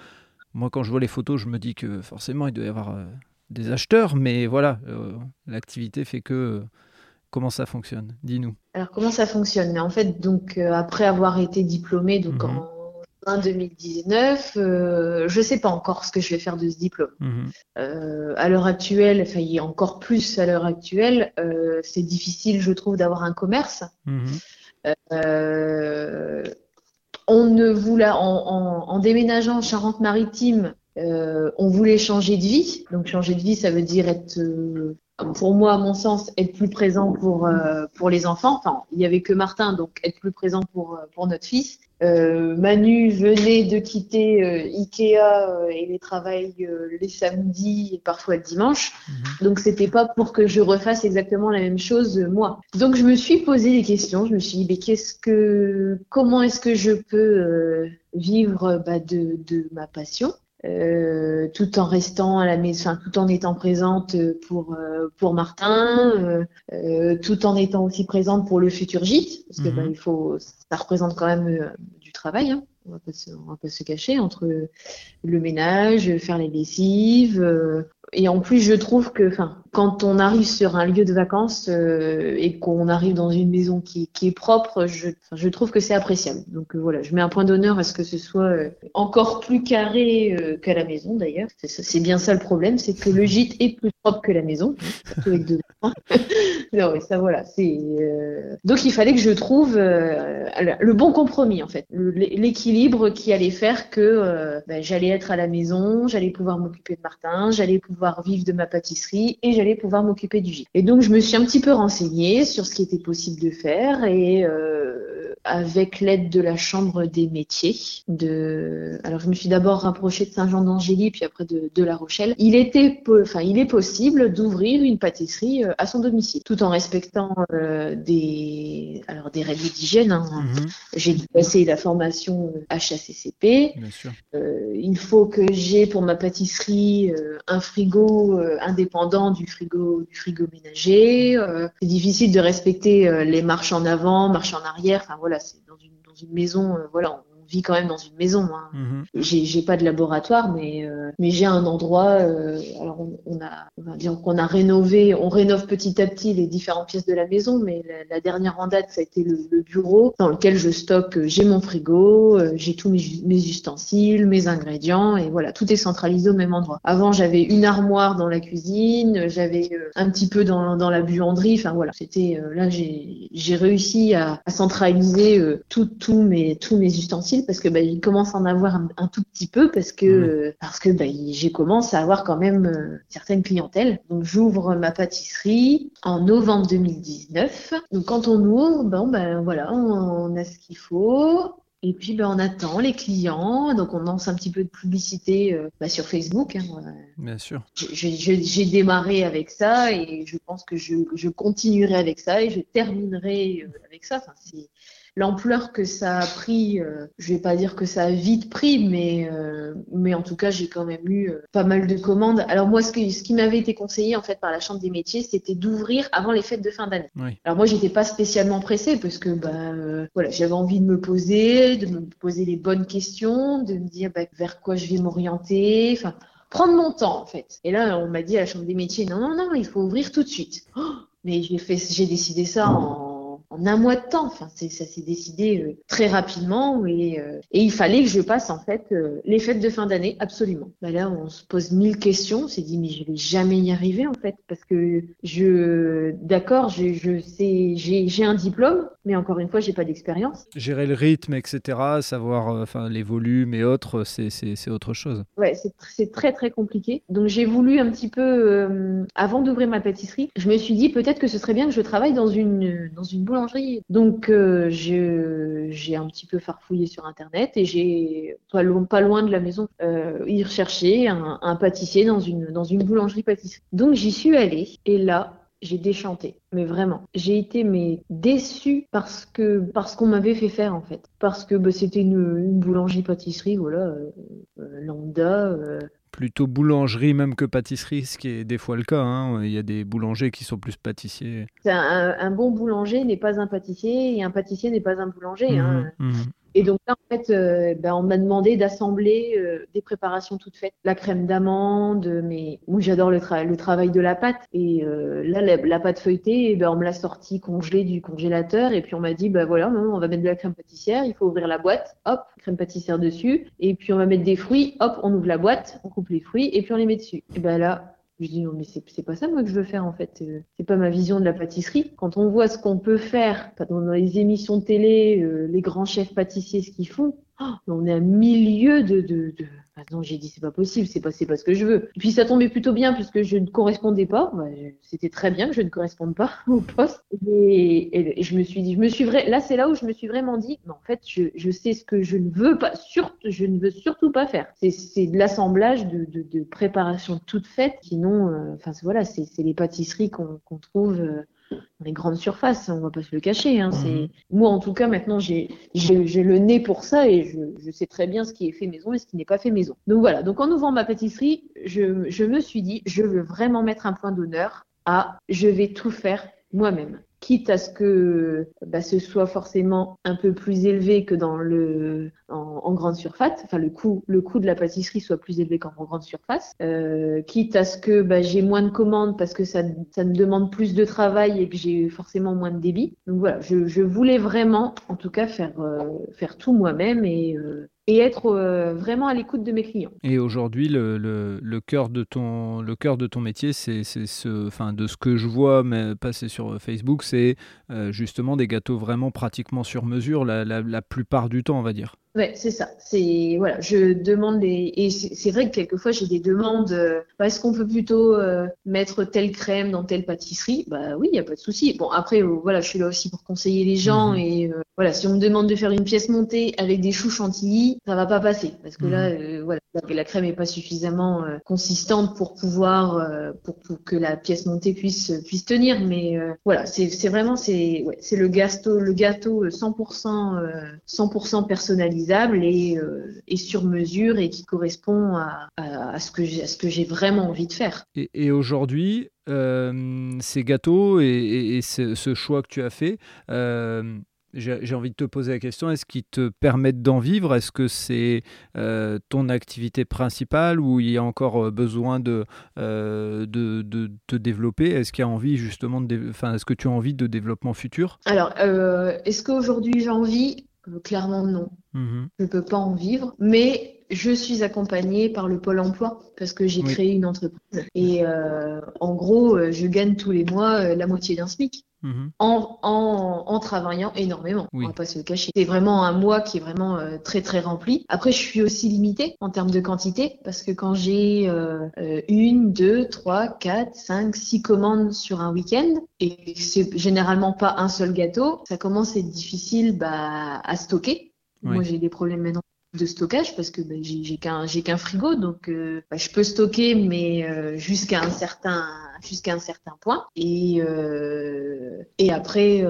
Moi, quand je vois les photos, je me dis que forcément, il doit y avoir euh, des acheteurs, mais voilà, euh, l'activité fait que. Euh, comment ça fonctionne? Dis-nous. Alors, comment ça fonctionne? Mais en fait, donc, après avoir été diplômée donc, mhm. en 2019, je ne sais pas encore ce que je vais faire de ce diplôme. Mhm. à l'heure actuelle, enfin, il y a encore plus à l'heure actuelle, c'est difficile, je trouve, d'avoir un commerce. Mhm on ne voulait, en, déménageant en Charente-Maritime, euh, on voulait changer de vie. Donc changer de vie, ça veut dire être euh, pour moi, à mon sens, être plus présent pour, euh, pour les enfants. Enfin, il n'y avait que Martin, donc être plus présent pour, euh, pour notre fils. Euh, Manu venait de quitter Ikea et les travaille les samedis et parfois le dimanche. Mhm. Donc, c'était pas pour que je refasse exactement la même chose moi. Donc, je me suis posé des questions. Je me suis dit, mais qu'est-ce que, comment est-ce que je peux vivre bah, de, de ma passion? Euh, tout en restant à la maison, tout en étant présente pour euh, pour Martin, euh, tout en étant aussi présente pour le futur gîte, parce que bah, mhm. il faut, ça représente quand même du travail. Hein. On va pas se, on va pas se cacher entre le ménage, faire les lessives, et en plus, je trouve que, quand on arrive sur un lieu de vacances euh, et qu'on arrive dans une maison qui, qui est propre, je, je trouve que c'est appréciable. Donc euh, voilà, je mets un point d'honneur à ce que ce soit euh, encore plus carré qu'à la maison d'ailleurs. C'est bien ça le problème, c'est que le gîte est plus propre que la maison, avec deux non, mais ça voilà, c'est donc il fallait que je trouve le bon compromis en fait, l'équilibre qui allait faire que ben, j'allais être à la maison, j'allais pouvoir m'occuper de Martin, j'allais pouvoir vivre de ma pâtisserie et j'allais pouvoir m'occuper du gîte. Et donc je me suis un petit peu renseignée sur ce qui était possible de faire et euh, avec l'aide de la chambre des métiers de alors je me suis d'abord rapprochée de Saint-Jean d'Angély puis après de, de, La Rochelle. Il était enfin il est possible d'ouvrir une pâtisserie euh, à son domicile tout en respectant euh, des alors des règles d'hygiène. Hein. Mhm. J'ai dû passer la formation HACCP. Bien sûr. il faut que j'ai pour ma pâtisserie un frigo euh, indépendant du frigo du frigo ménager. Euh, c'est difficile de respecter euh, les marches en avant, marches en arrière. Enfin voilà, c'est dans une, dans une maison, voilà, vit quand même dans une maison. Hein. Mhm. J'ai pas de laboratoire, mais euh, mais j'ai un endroit. Euh, alors on, a on va dire qu'on a rénové, on rénove petit à petit les différentes pièces de la maison, mais la, dernière en date ça a été le, bureau dans lequel je stocke. Euh, j'ai mon frigo, j'ai tous mes, mes, ustensiles, mes ingrédients et voilà, tout est centralisé au même endroit. Avant j'avais une armoire dans la cuisine, j'avais un petit peu dans, dans la buanderie. Enfin voilà, c'était là j'ai réussi à, à centraliser tous mes tous mes ustensiles parce que bah, il commence à en avoir un, tout petit peu parce que euh, parce que bah, j'ai commencé à avoir quand même euh, certaines clientèles. Donc j'ouvre ma pâtisserie en novembre 2019. Donc quand on ouvre, bon ben voilà, on, a ce qu'il faut. Et puis, ben, on attend les clients. Donc, on lance un petit peu de publicité euh, bah, sur Facebook. Hein, Bien sûr. J'ai démarré avec ça et je pense que je, je, continuerai avec ça et je terminerai avec ça. Enfin, l'ampleur que ça a pris, euh, je vais pas dire que ça a vite pris, mais euh, mais en tout cas j'ai quand même eu euh, pas mal de commandes. Alors moi ce, que, ce qui m'avait été conseillé en fait par la chambre des métiers, c'était d'ouvrir avant les fêtes de fin d'année. Alors moi j'étais pas spécialement pressée parce que bah voilà j'avais envie de me poser, de me poser les bonnes questions, de me dire bah, vers quoi je vais m'orienter, enfin prendre mon temps en fait. Et là on m'a dit à la chambre des métiers non non non il faut ouvrir tout de suite. Oh Mais j'ai fait, j'ai décidé ça en en un mois de temps. Enfin, ça s'est décidé euh, très rapidement et, euh, et, il fallait que je passe en fait euh, les fêtes de fin d'année, absolument. Bah là, on se pose mille questions. On s'est dit mais je vais jamais y arriver en fait parce que je, d'accord, je, je sais, j'ai un diplôme, mais encore une fois, j'ai pas d'expérience. Gérer le rythme, etc., savoir, enfin les volumes et autres, c'est autre chose. Ouais, c'est très très compliqué. Donc j'ai voulu un petit peu, avant d'ouvrir ma pâtisserie, je me suis dit peut-être que ce serait bien que je travaille dans une dans une donc euh, j'ai un petit peu farfouillé sur internet et j'ai pas, loin de la maison euh, y recherché un, pâtissier dans une dans une boulangerie pâtisserie. Donc j'y suis allée et là j'ai déchanté, mais vraiment. J'ai été mais déçue parce que parce qu'on m'avait fait faire en fait, parce que bah, c'était une, boulangerie pâtisserie voilà euh, lambda plutôt boulangerie même que pâtisserie, ce qui est des fois le cas. Hein. Il y a des boulangers qui sont plus pâtissiers. Un, un, bon boulanger n'est pas un pâtissier et un pâtissier n'est pas un boulanger. Hein. Mmh, mmh. Et donc là, en fait, euh, ben, on m'a demandé d'assembler euh, des préparations toutes faites. La crème d'amande, mais moi j'adore le, le, travail de la pâte. Et euh, là, la, pâte feuilletée, ben, on me l'a sortie congelée du congélateur. Et puis on m'a dit, ben voilà, on va mettre de la crème pâtissière, il faut ouvrir la boîte, hop, crème pâtissière dessus. Et puis on va mettre des fruits, hop, on ouvre la boîte, on coupe les fruits et puis on les met dessus. Et ben là, je dis non mais c'est pas ça moi que je veux faire en fait. C'est pas ma vision de la pâtisserie. Quand on voit ce qu'on peut faire dans les émissions télé, euh, les grands chefs pâtissiers ce qu'ils font, oh, on est à milieu de, de, ah non, j'ai dit c'est pas possible, c'est pas pas ce que je veux. Et puis ça tombait plutôt bien puisque je ne correspondais pas. Bah, c'était très bien que je ne corresponde pas au poste. Et, je me suis dit, je me suis là c'est là où je me suis vraiment dit, mais en fait je, je sais ce que je ne veux pas, surtout je ne veux surtout pas faire. C'est de l'assemblage de, de, de préparation toute faite. Sinon, euh, enfin voilà, c'est les pâtisseries qu'on trouve. Euh, dans les grandes surfaces, on va pas se le cacher. Hein, mhm. Moi, en tout cas, maintenant, j'ai le nez pour ça et je, sais très bien ce qui est fait maison et ce qui n'est pas fait maison. Donc voilà, donc en ouvrant ma pâtisserie, je, je me suis dit, je veux vraiment mettre un point d'honneur à je vais tout faire moi-même quitte à ce que bah, ce soit forcément un peu plus élevé que dans le en, grande surface, enfin le coût le coût de la pâtisserie soit plus élevé qu'en grande surface, euh, quitte à ce que bah, j'ai moins de commandes parce que ça, ça me demande plus de travail et que j'ai forcément moins de débit. Donc voilà, je, je voulais vraiment, en tout cas, faire euh, faire tout moi-même et euh, et être euh, vraiment à l'écoute de mes clients. Et aujourd'hui, le, cœur de ton, métier, c'est ce, enfin, de ce que je vois passer sur Facebook, c'est euh, justement des gâteaux vraiment pratiquement sur mesure la plupart du temps, on va dire. Ouais, c'est ça. C'est voilà, je demande les et c'est vrai que quelquefois j'ai des demandes. Euh, bah, est-ce qu'on peut plutôt euh, mettre telle crème dans telle pâtisserie? Bah oui, il y a pas de souci. Bon après, euh, voilà, je suis là aussi pour conseiller les gens mhm. et voilà, si on me demande de faire une pièce montée avec des choux chantilly, ça va pas passer parce que là, mhm. voilà, la crème est pas suffisamment consistante pour pouvoir pour, pour, que la pièce montée puisse puisse tenir. Mais voilà, c'est c'est vraiment c'est ouais, c'est le gâteau le gâteau 100% 100% personnalisé euh, et, sur mesure et qui correspond à, ce que j'ai vraiment envie de faire. Et, aujourd'hui, euh, ces gâteaux et, ce, choix que tu as fait, euh, j'ai envie de te poser la question, est-ce qu'ils te permettent d'en vivre? Est-ce que c'est ton activité principale ou il y a encore besoin de, de, te développer? Est-ce qu'il y a envie justement de... Enfin, est-ce que tu as envie de développement futur? Alors, est-ce qu'aujourd'hui j'ai envie clairement, non. Mhm. Je ne peux pas en vivre. Mais je suis accompagnée par le Pôle emploi parce que j'ai créé une entreprise. Et euh, en gros, euh, je gagne tous les mois la moitié d'un SMIC. Mhm. En, en, travaillant énormément. On va pas se le cacher. C'est vraiment un mois qui est vraiment très très rempli. Après, je suis aussi limitée en termes de quantité parce que quand j'ai une, deux, trois, quatre, cinq, six commandes sur un week-end et c'est généralement pas un seul gâteau, ça commence à être difficile bah, à stocker. Moi, j'ai des problèmes maintenant de stockage parce que bah, j'ai qu'un frigo donc euh, bah, je peux stocker mais euh, jusqu'à un certain jusqu'à un certain point et euh, et après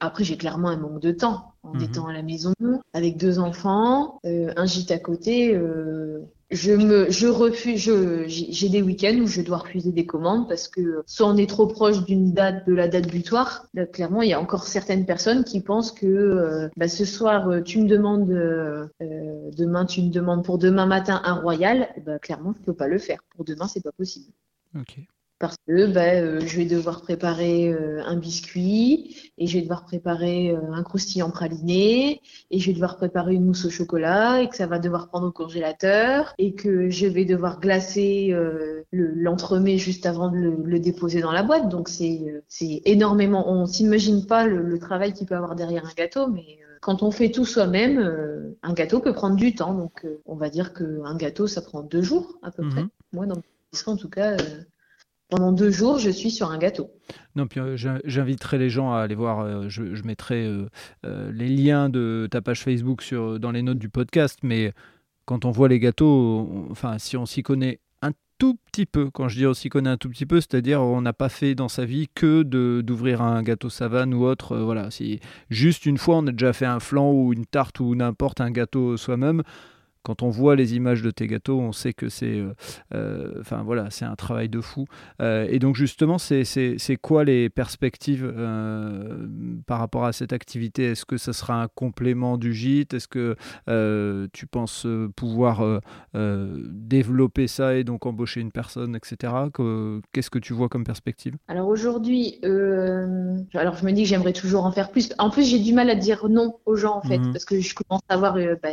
après j'ai clairement un manque de temps en mhm. étant à la maison avec deux enfants un gîte à côté je me, je refuse, j'ai des week-ends où je dois refuser des commandes parce que soit on est trop proche d'une date, de la date butoir. Là, clairement, il y a encore certaines personnes qui pensent que euh, bah, ce soir, euh, tu me demandes, euh, demain, tu me demandes pour demain matin un royal. Bah, clairement, je peux pas le faire. Pour demain, c'est pas possible. Parce que ben, je vais devoir préparer un biscuit et je vais devoir préparer un croustillant praliné et je vais devoir préparer une mousse au chocolat et que ça va devoir prendre au congélateur et que je vais devoir glacer l'entremets juste avant de le, déposer dans la boîte. Donc c'est énormément. On s'imagine pas le, le, travail qu'il peut avoir derrière un gâteau, mais quand on fait tout soi-même, euh, un gâteau peut prendre du temps. Donc, euh, on va dire qu'un gâteau, ça prend deux jours à peu près. Mhm. Moi, dans mon en tout cas, euh, pendant deux jours, je suis sur un gâteau. Non, puis j'inviterai les gens à aller voir. je, mettrai les liens de ta page Facebook sur, dans les notes du podcast. Mais quand on voit les gâteaux, enfin, si on s'y connaît tout petit peu. Quand je dis aussi connaît un tout petit peu, c'est-à-dire on n'a pas fait dans sa vie que d'ouvrir un gâteau savane ou autre. Euh, voilà, si juste une fois on a déjà fait un flan ou une tarte ou n'importe un gâteau soi-même quand on voit les images de tes gâteaux, on sait que c'est, euh, euh, enfin voilà, c'est un travail de fou. Euh, et donc justement, c'est quoi les perspectives par rapport à cette activité? Est-ce que ça sera un complément du gîte? Est-ce que tu penses pouvoir développer ça et donc embaucher une personne, etc. Qu'est-ce que tu vois comme perspective? Alors aujourd'hui, alors je me dis que j'aimerais toujours en faire plus. En plus, j'ai du mal à dire non aux gens en fait, mmh parce que je commence à avoir bah,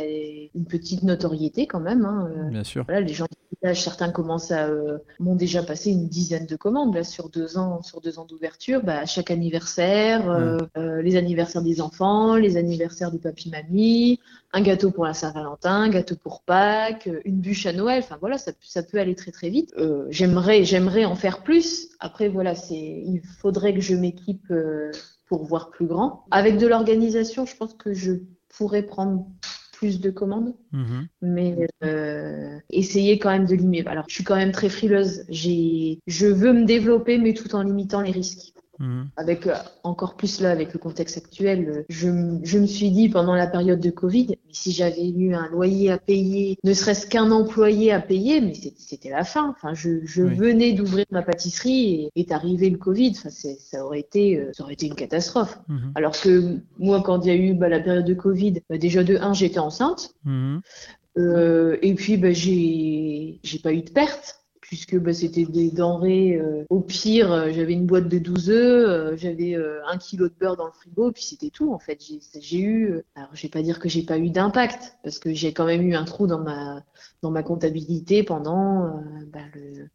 une petite notoriété quand même. Hein, euh. Bien sûr. les gens du village, certains commencent à euh, m'ont déjà passé une dizaine de commandes là, sur deux ans, sur deux ans d'ouverture. Bah, à chaque anniversaire, euh, les anniversaires des enfants, les anniversaires du papy mamie, un gâteau pour la Saint-Valentin, un gâteau pour Pâques, une bûche à Noël. Enfin voilà, ça, ça peut aller très très vite. j'aimerais, j'aimerais en faire plus. Après voilà, c'est, il faudrait que je m'équipe pour voir plus grand. Avec de l'organisation, je pense que je pourrais prendre plus de commandes, mhm. mais euh, essayer quand même de limiter. Alors, je suis quand même très frileuse. J'ai, je veux me développer, mais tout en limitant les risques. Mhm. Avec euh, encore plus là, avec le contexte actuel, euh, je, je, me suis dit pendant la période de Covid, si j'avais eu un loyer à payer, ne serait-ce qu'un employé à payer, mais c'était la fin. Enfin, je, je venais d'ouvrir ma pâtisserie et est arrivé le Covid. Enfin, ça aurait été, euh, ça aurait été une catastrophe. Mhm. Alors que moi, quand il y a eu bah, la période de Covid, bah, déjà de un, j'étais enceinte. Mhm. Euh, et puis, bah, j'ai, j'ai pas eu de perte puisque bah, c'était des denrées. Euh, au pire, euh, j'avais une boîte de 12 œufs, euh, j'avais un kilo de beurre dans le frigo, puis c'était tout en fait. J'ai eu, alors je vais pas dire que j'ai pas eu d'impact, parce que j'ai quand même eu un trou dans ma dans ma comptabilité pendant bah, le,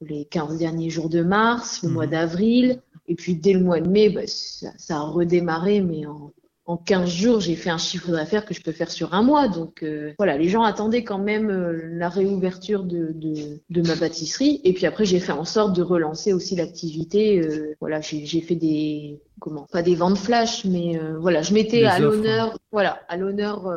les 15 derniers jours de mars, le mois mmh. d'avril, et puis dès le mois de mai, bah, ça, ça, a redémarré, mais en en 15 jours, j'ai fait un chiffre d'affaires que je peux faire sur un mois. Donc euh, voilà, les gens attendaient quand même euh, la réouverture de, de, ma pâtisserie. Et puis après, j'ai fait en sorte de relancer aussi l'activité. Euh, voilà, j'ai fait des comment pas des ventes flash, mais voilà, je mettais à l'honneur, voilà, à l'honneur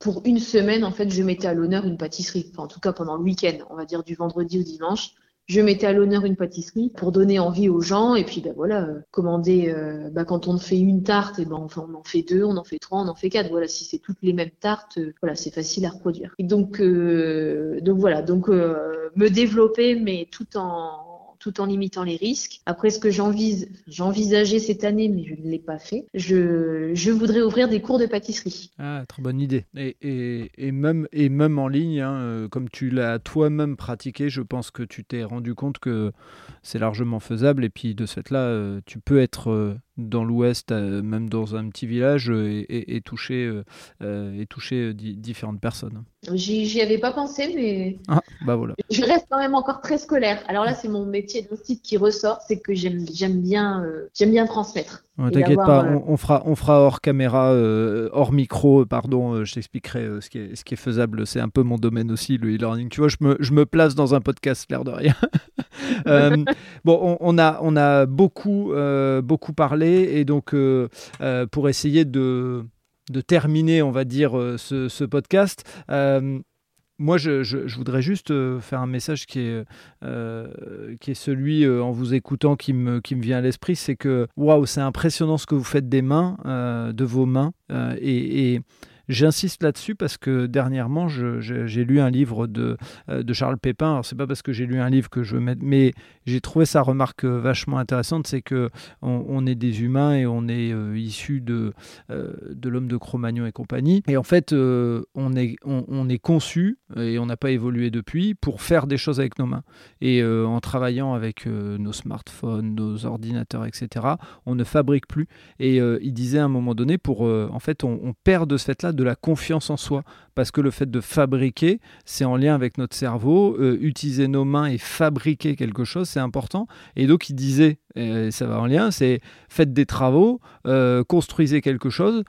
pour une semaine en fait, je mettais à l'honneur une pâtisserie. Enfin, en tout cas pendant le week-end, on va dire du vendredi au dimanche je mettais à l'honneur une pâtisserie pour donner envie aux gens et puis ben voilà euh, commander euh, bah, quand on fait une tarte et eh ben enfin on en fait deux on en fait trois on en fait quatre. Voilà si c'est toutes les mêmes tartes euh, voilà c'est facile à reproduire. Et donc donc voilà donc me développer mais tout en tout en limitant les risques. Après, ce que j'envisageais cette année, mais je ne l'ai pas fait, je, voudrais ouvrir des cours de pâtisserie. Ah, très bonne idée. Et même, et même en ligne, hein, euh, comme tu l'as toi-même pratiqué, je pense que tu t'es rendu compte que c'est largement faisable. Et puis de cette là, euh, tu peux être euh, dans l'Ouest, même dans un petit village, et, et toucher, et toucher différentes personnes. J'y avais pas pensé, mais ah, bah voilà. je reste quand même encore très scolaire. Alors là, c'est mon métier de site qui ressort, c'est que j'aime bien, euh, j'aime bien transmettre. T'inquiète pas, euh, on, fera, on fera hors caméra, euh, hors micro, pardon, je t'expliquerai ce, qui est, ce qui est faisable. C'est un peu mon domaine aussi, le e-learning. Tu vois, je me, je me place dans un podcast, l'air de rien. bon, on, a, on a beaucoup, beaucoup parlé, et donc pour essayer de terminer, on va dire, euh, ce, podcast. Euh, moi, je, voudrais juste euh, faire un message qui est, qui est celui, en vous écoutant, qui me, qui me vient à l'esprit, c'est que, waouh, c'est impressionnant ce que vous faites des mains, de vos mains. et, J'insiste là-dessus parce que dernièrement, j'ai lu un livre de, euh, de Charles Pépin. Alors, c'est pas parce que j'ai lu un livre que je mets, mais j'ai trouvé sa remarque vachement intéressante, c'est que on, est des humains et on est euh, issus de, euh, de l'homme de Cro-Magnon et compagnie. Et en fait, on, est, on, est conçu et on n'a pas évolué depuis pour faire des choses avec nos mains. Et en travaillant avec nos smartphones, nos ordinateurs, etc., on ne fabrique plus. Et il disait à un moment donné, pour en fait, on perd de ce fait-là de la confiance en soi, parce que le fait de fabriquer, c'est en lien avec notre cerveau. Euh, utiliser nos mains et fabriquer quelque chose, c'est important. Et donc, il disait, et ça va en lien, c'est faites des travaux, euh, construisez quelque chose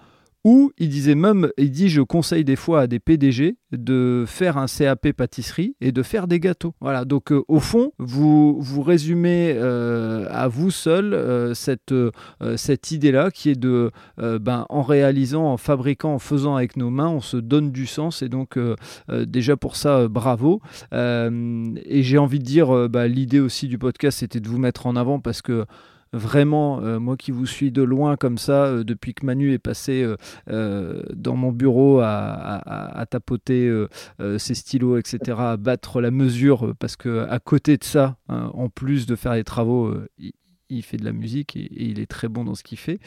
ou il disait même, il dit, je conseille des fois à des PDG de faire un CAP pâtisserie et de faire des gâteaux. Voilà, donc euh, au fond, vous, vous résumez euh, à vous seul euh, cette, cette idée-là qui est de, ben, en réalisant, en fabriquant, en faisant avec nos mains, on se donne du sens et donc déjà pour ça, bravo. et j'ai envie de dire, bah, l'idée aussi du podcast, c'était de vous mettre en avant parce que vraiment, euh, moi qui vous suis de loin comme ça, euh, depuis que Manu est passé euh, dans mon bureau à, tapoter ses stylos, etc., à battre la mesure, parce que à côté de ça, hein, en plus de faire les travaux, il, fait de la musique et, il est très bon dans ce qu'il fait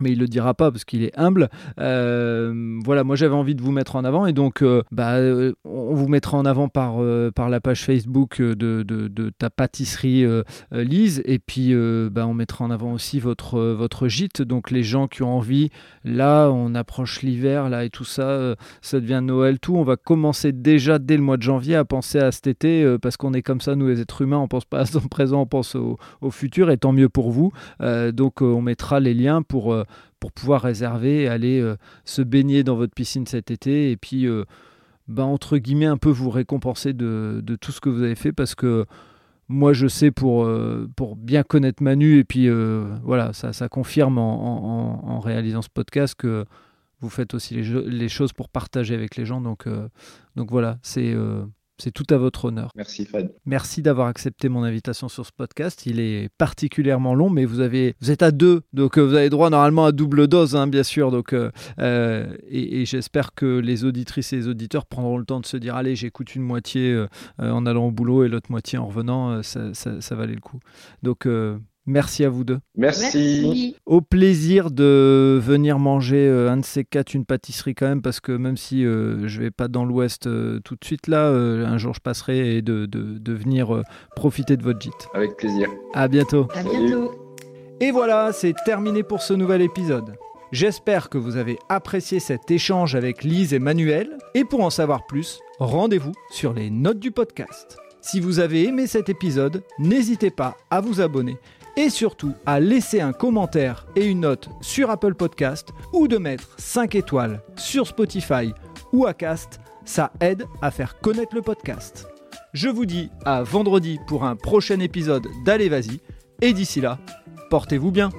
mais il le dira pas parce qu'il est humble. Euh, voilà, moi j'avais envie de vous mettre en avant et donc euh, bah, euh, on vous mettra en avant par, par la page Facebook de, de, ta pâtisserie Lise et puis bah, on mettra en avant aussi votre, votre gîte. Donc les gens qui ont envie, là on approche l'hiver là et tout ça, ça devient Noël, tout. On va commencer déjà dès le mois de janvier à penser à cet été parce qu'on est comme ça, nous les êtres humains, on pense pas à son présent, on pense au, au futur et tant mieux pour vous. donc on mettra les liens pour pour pouvoir réserver aller euh, se baigner dans votre piscine cet été et puis, euh, ben, entre guillemets, un peu vous récompenser de, tout ce que vous avez fait parce que moi je sais pour, euh, bien connaître Manu et puis voilà ça, confirme en, réalisant ce podcast que vous faites aussi les, choses pour partager avec les gens. Donc voilà c'est c'est tout à votre honneur. Merci Fred. Merci d'avoir accepté mon invitation sur ce podcast. Il est particulièrement long, mais vous avez, vous êtes à deux, donc euh, vous avez droit normalement à double dose, hein, bien sûr. Donc, euh, euh, et, j'espère que les auditrices et les auditeurs prendront le temps de se dire, allez, j'écoute une moitié en allant au boulot et l'autre moitié en revenant, ça, ça, ça, valait le coup. Donc Merci à vous deux. Merci. Au plaisir de venir manger euh, un de ces quatre, une pâtisserie quand même, parce que même si euh, je vais pas dans l'ouest euh, tout de suite là, un jour je passerai et de, de, venir profiter de votre gîte. Avec plaisir. À bientôt. À bientôt. Et voilà, c'est terminé pour ce nouvel épisode. J'espère que vous avez apprécié cet échange avec Lise et Manuel. Et pour en savoir plus, rendez-vous sur les notes du podcast. Si vous avez aimé cet épisode, n'hésitez pas à vous abonner et surtout à laisser un commentaire et une note sur Apple Podcast ou de mettre 5 étoiles sur Spotify ou Acast, ça aide à faire connaître le podcast. Je vous dis à vendredi pour un prochain épisode d'Allez Vas-y et d'ici là, portez-vous bien.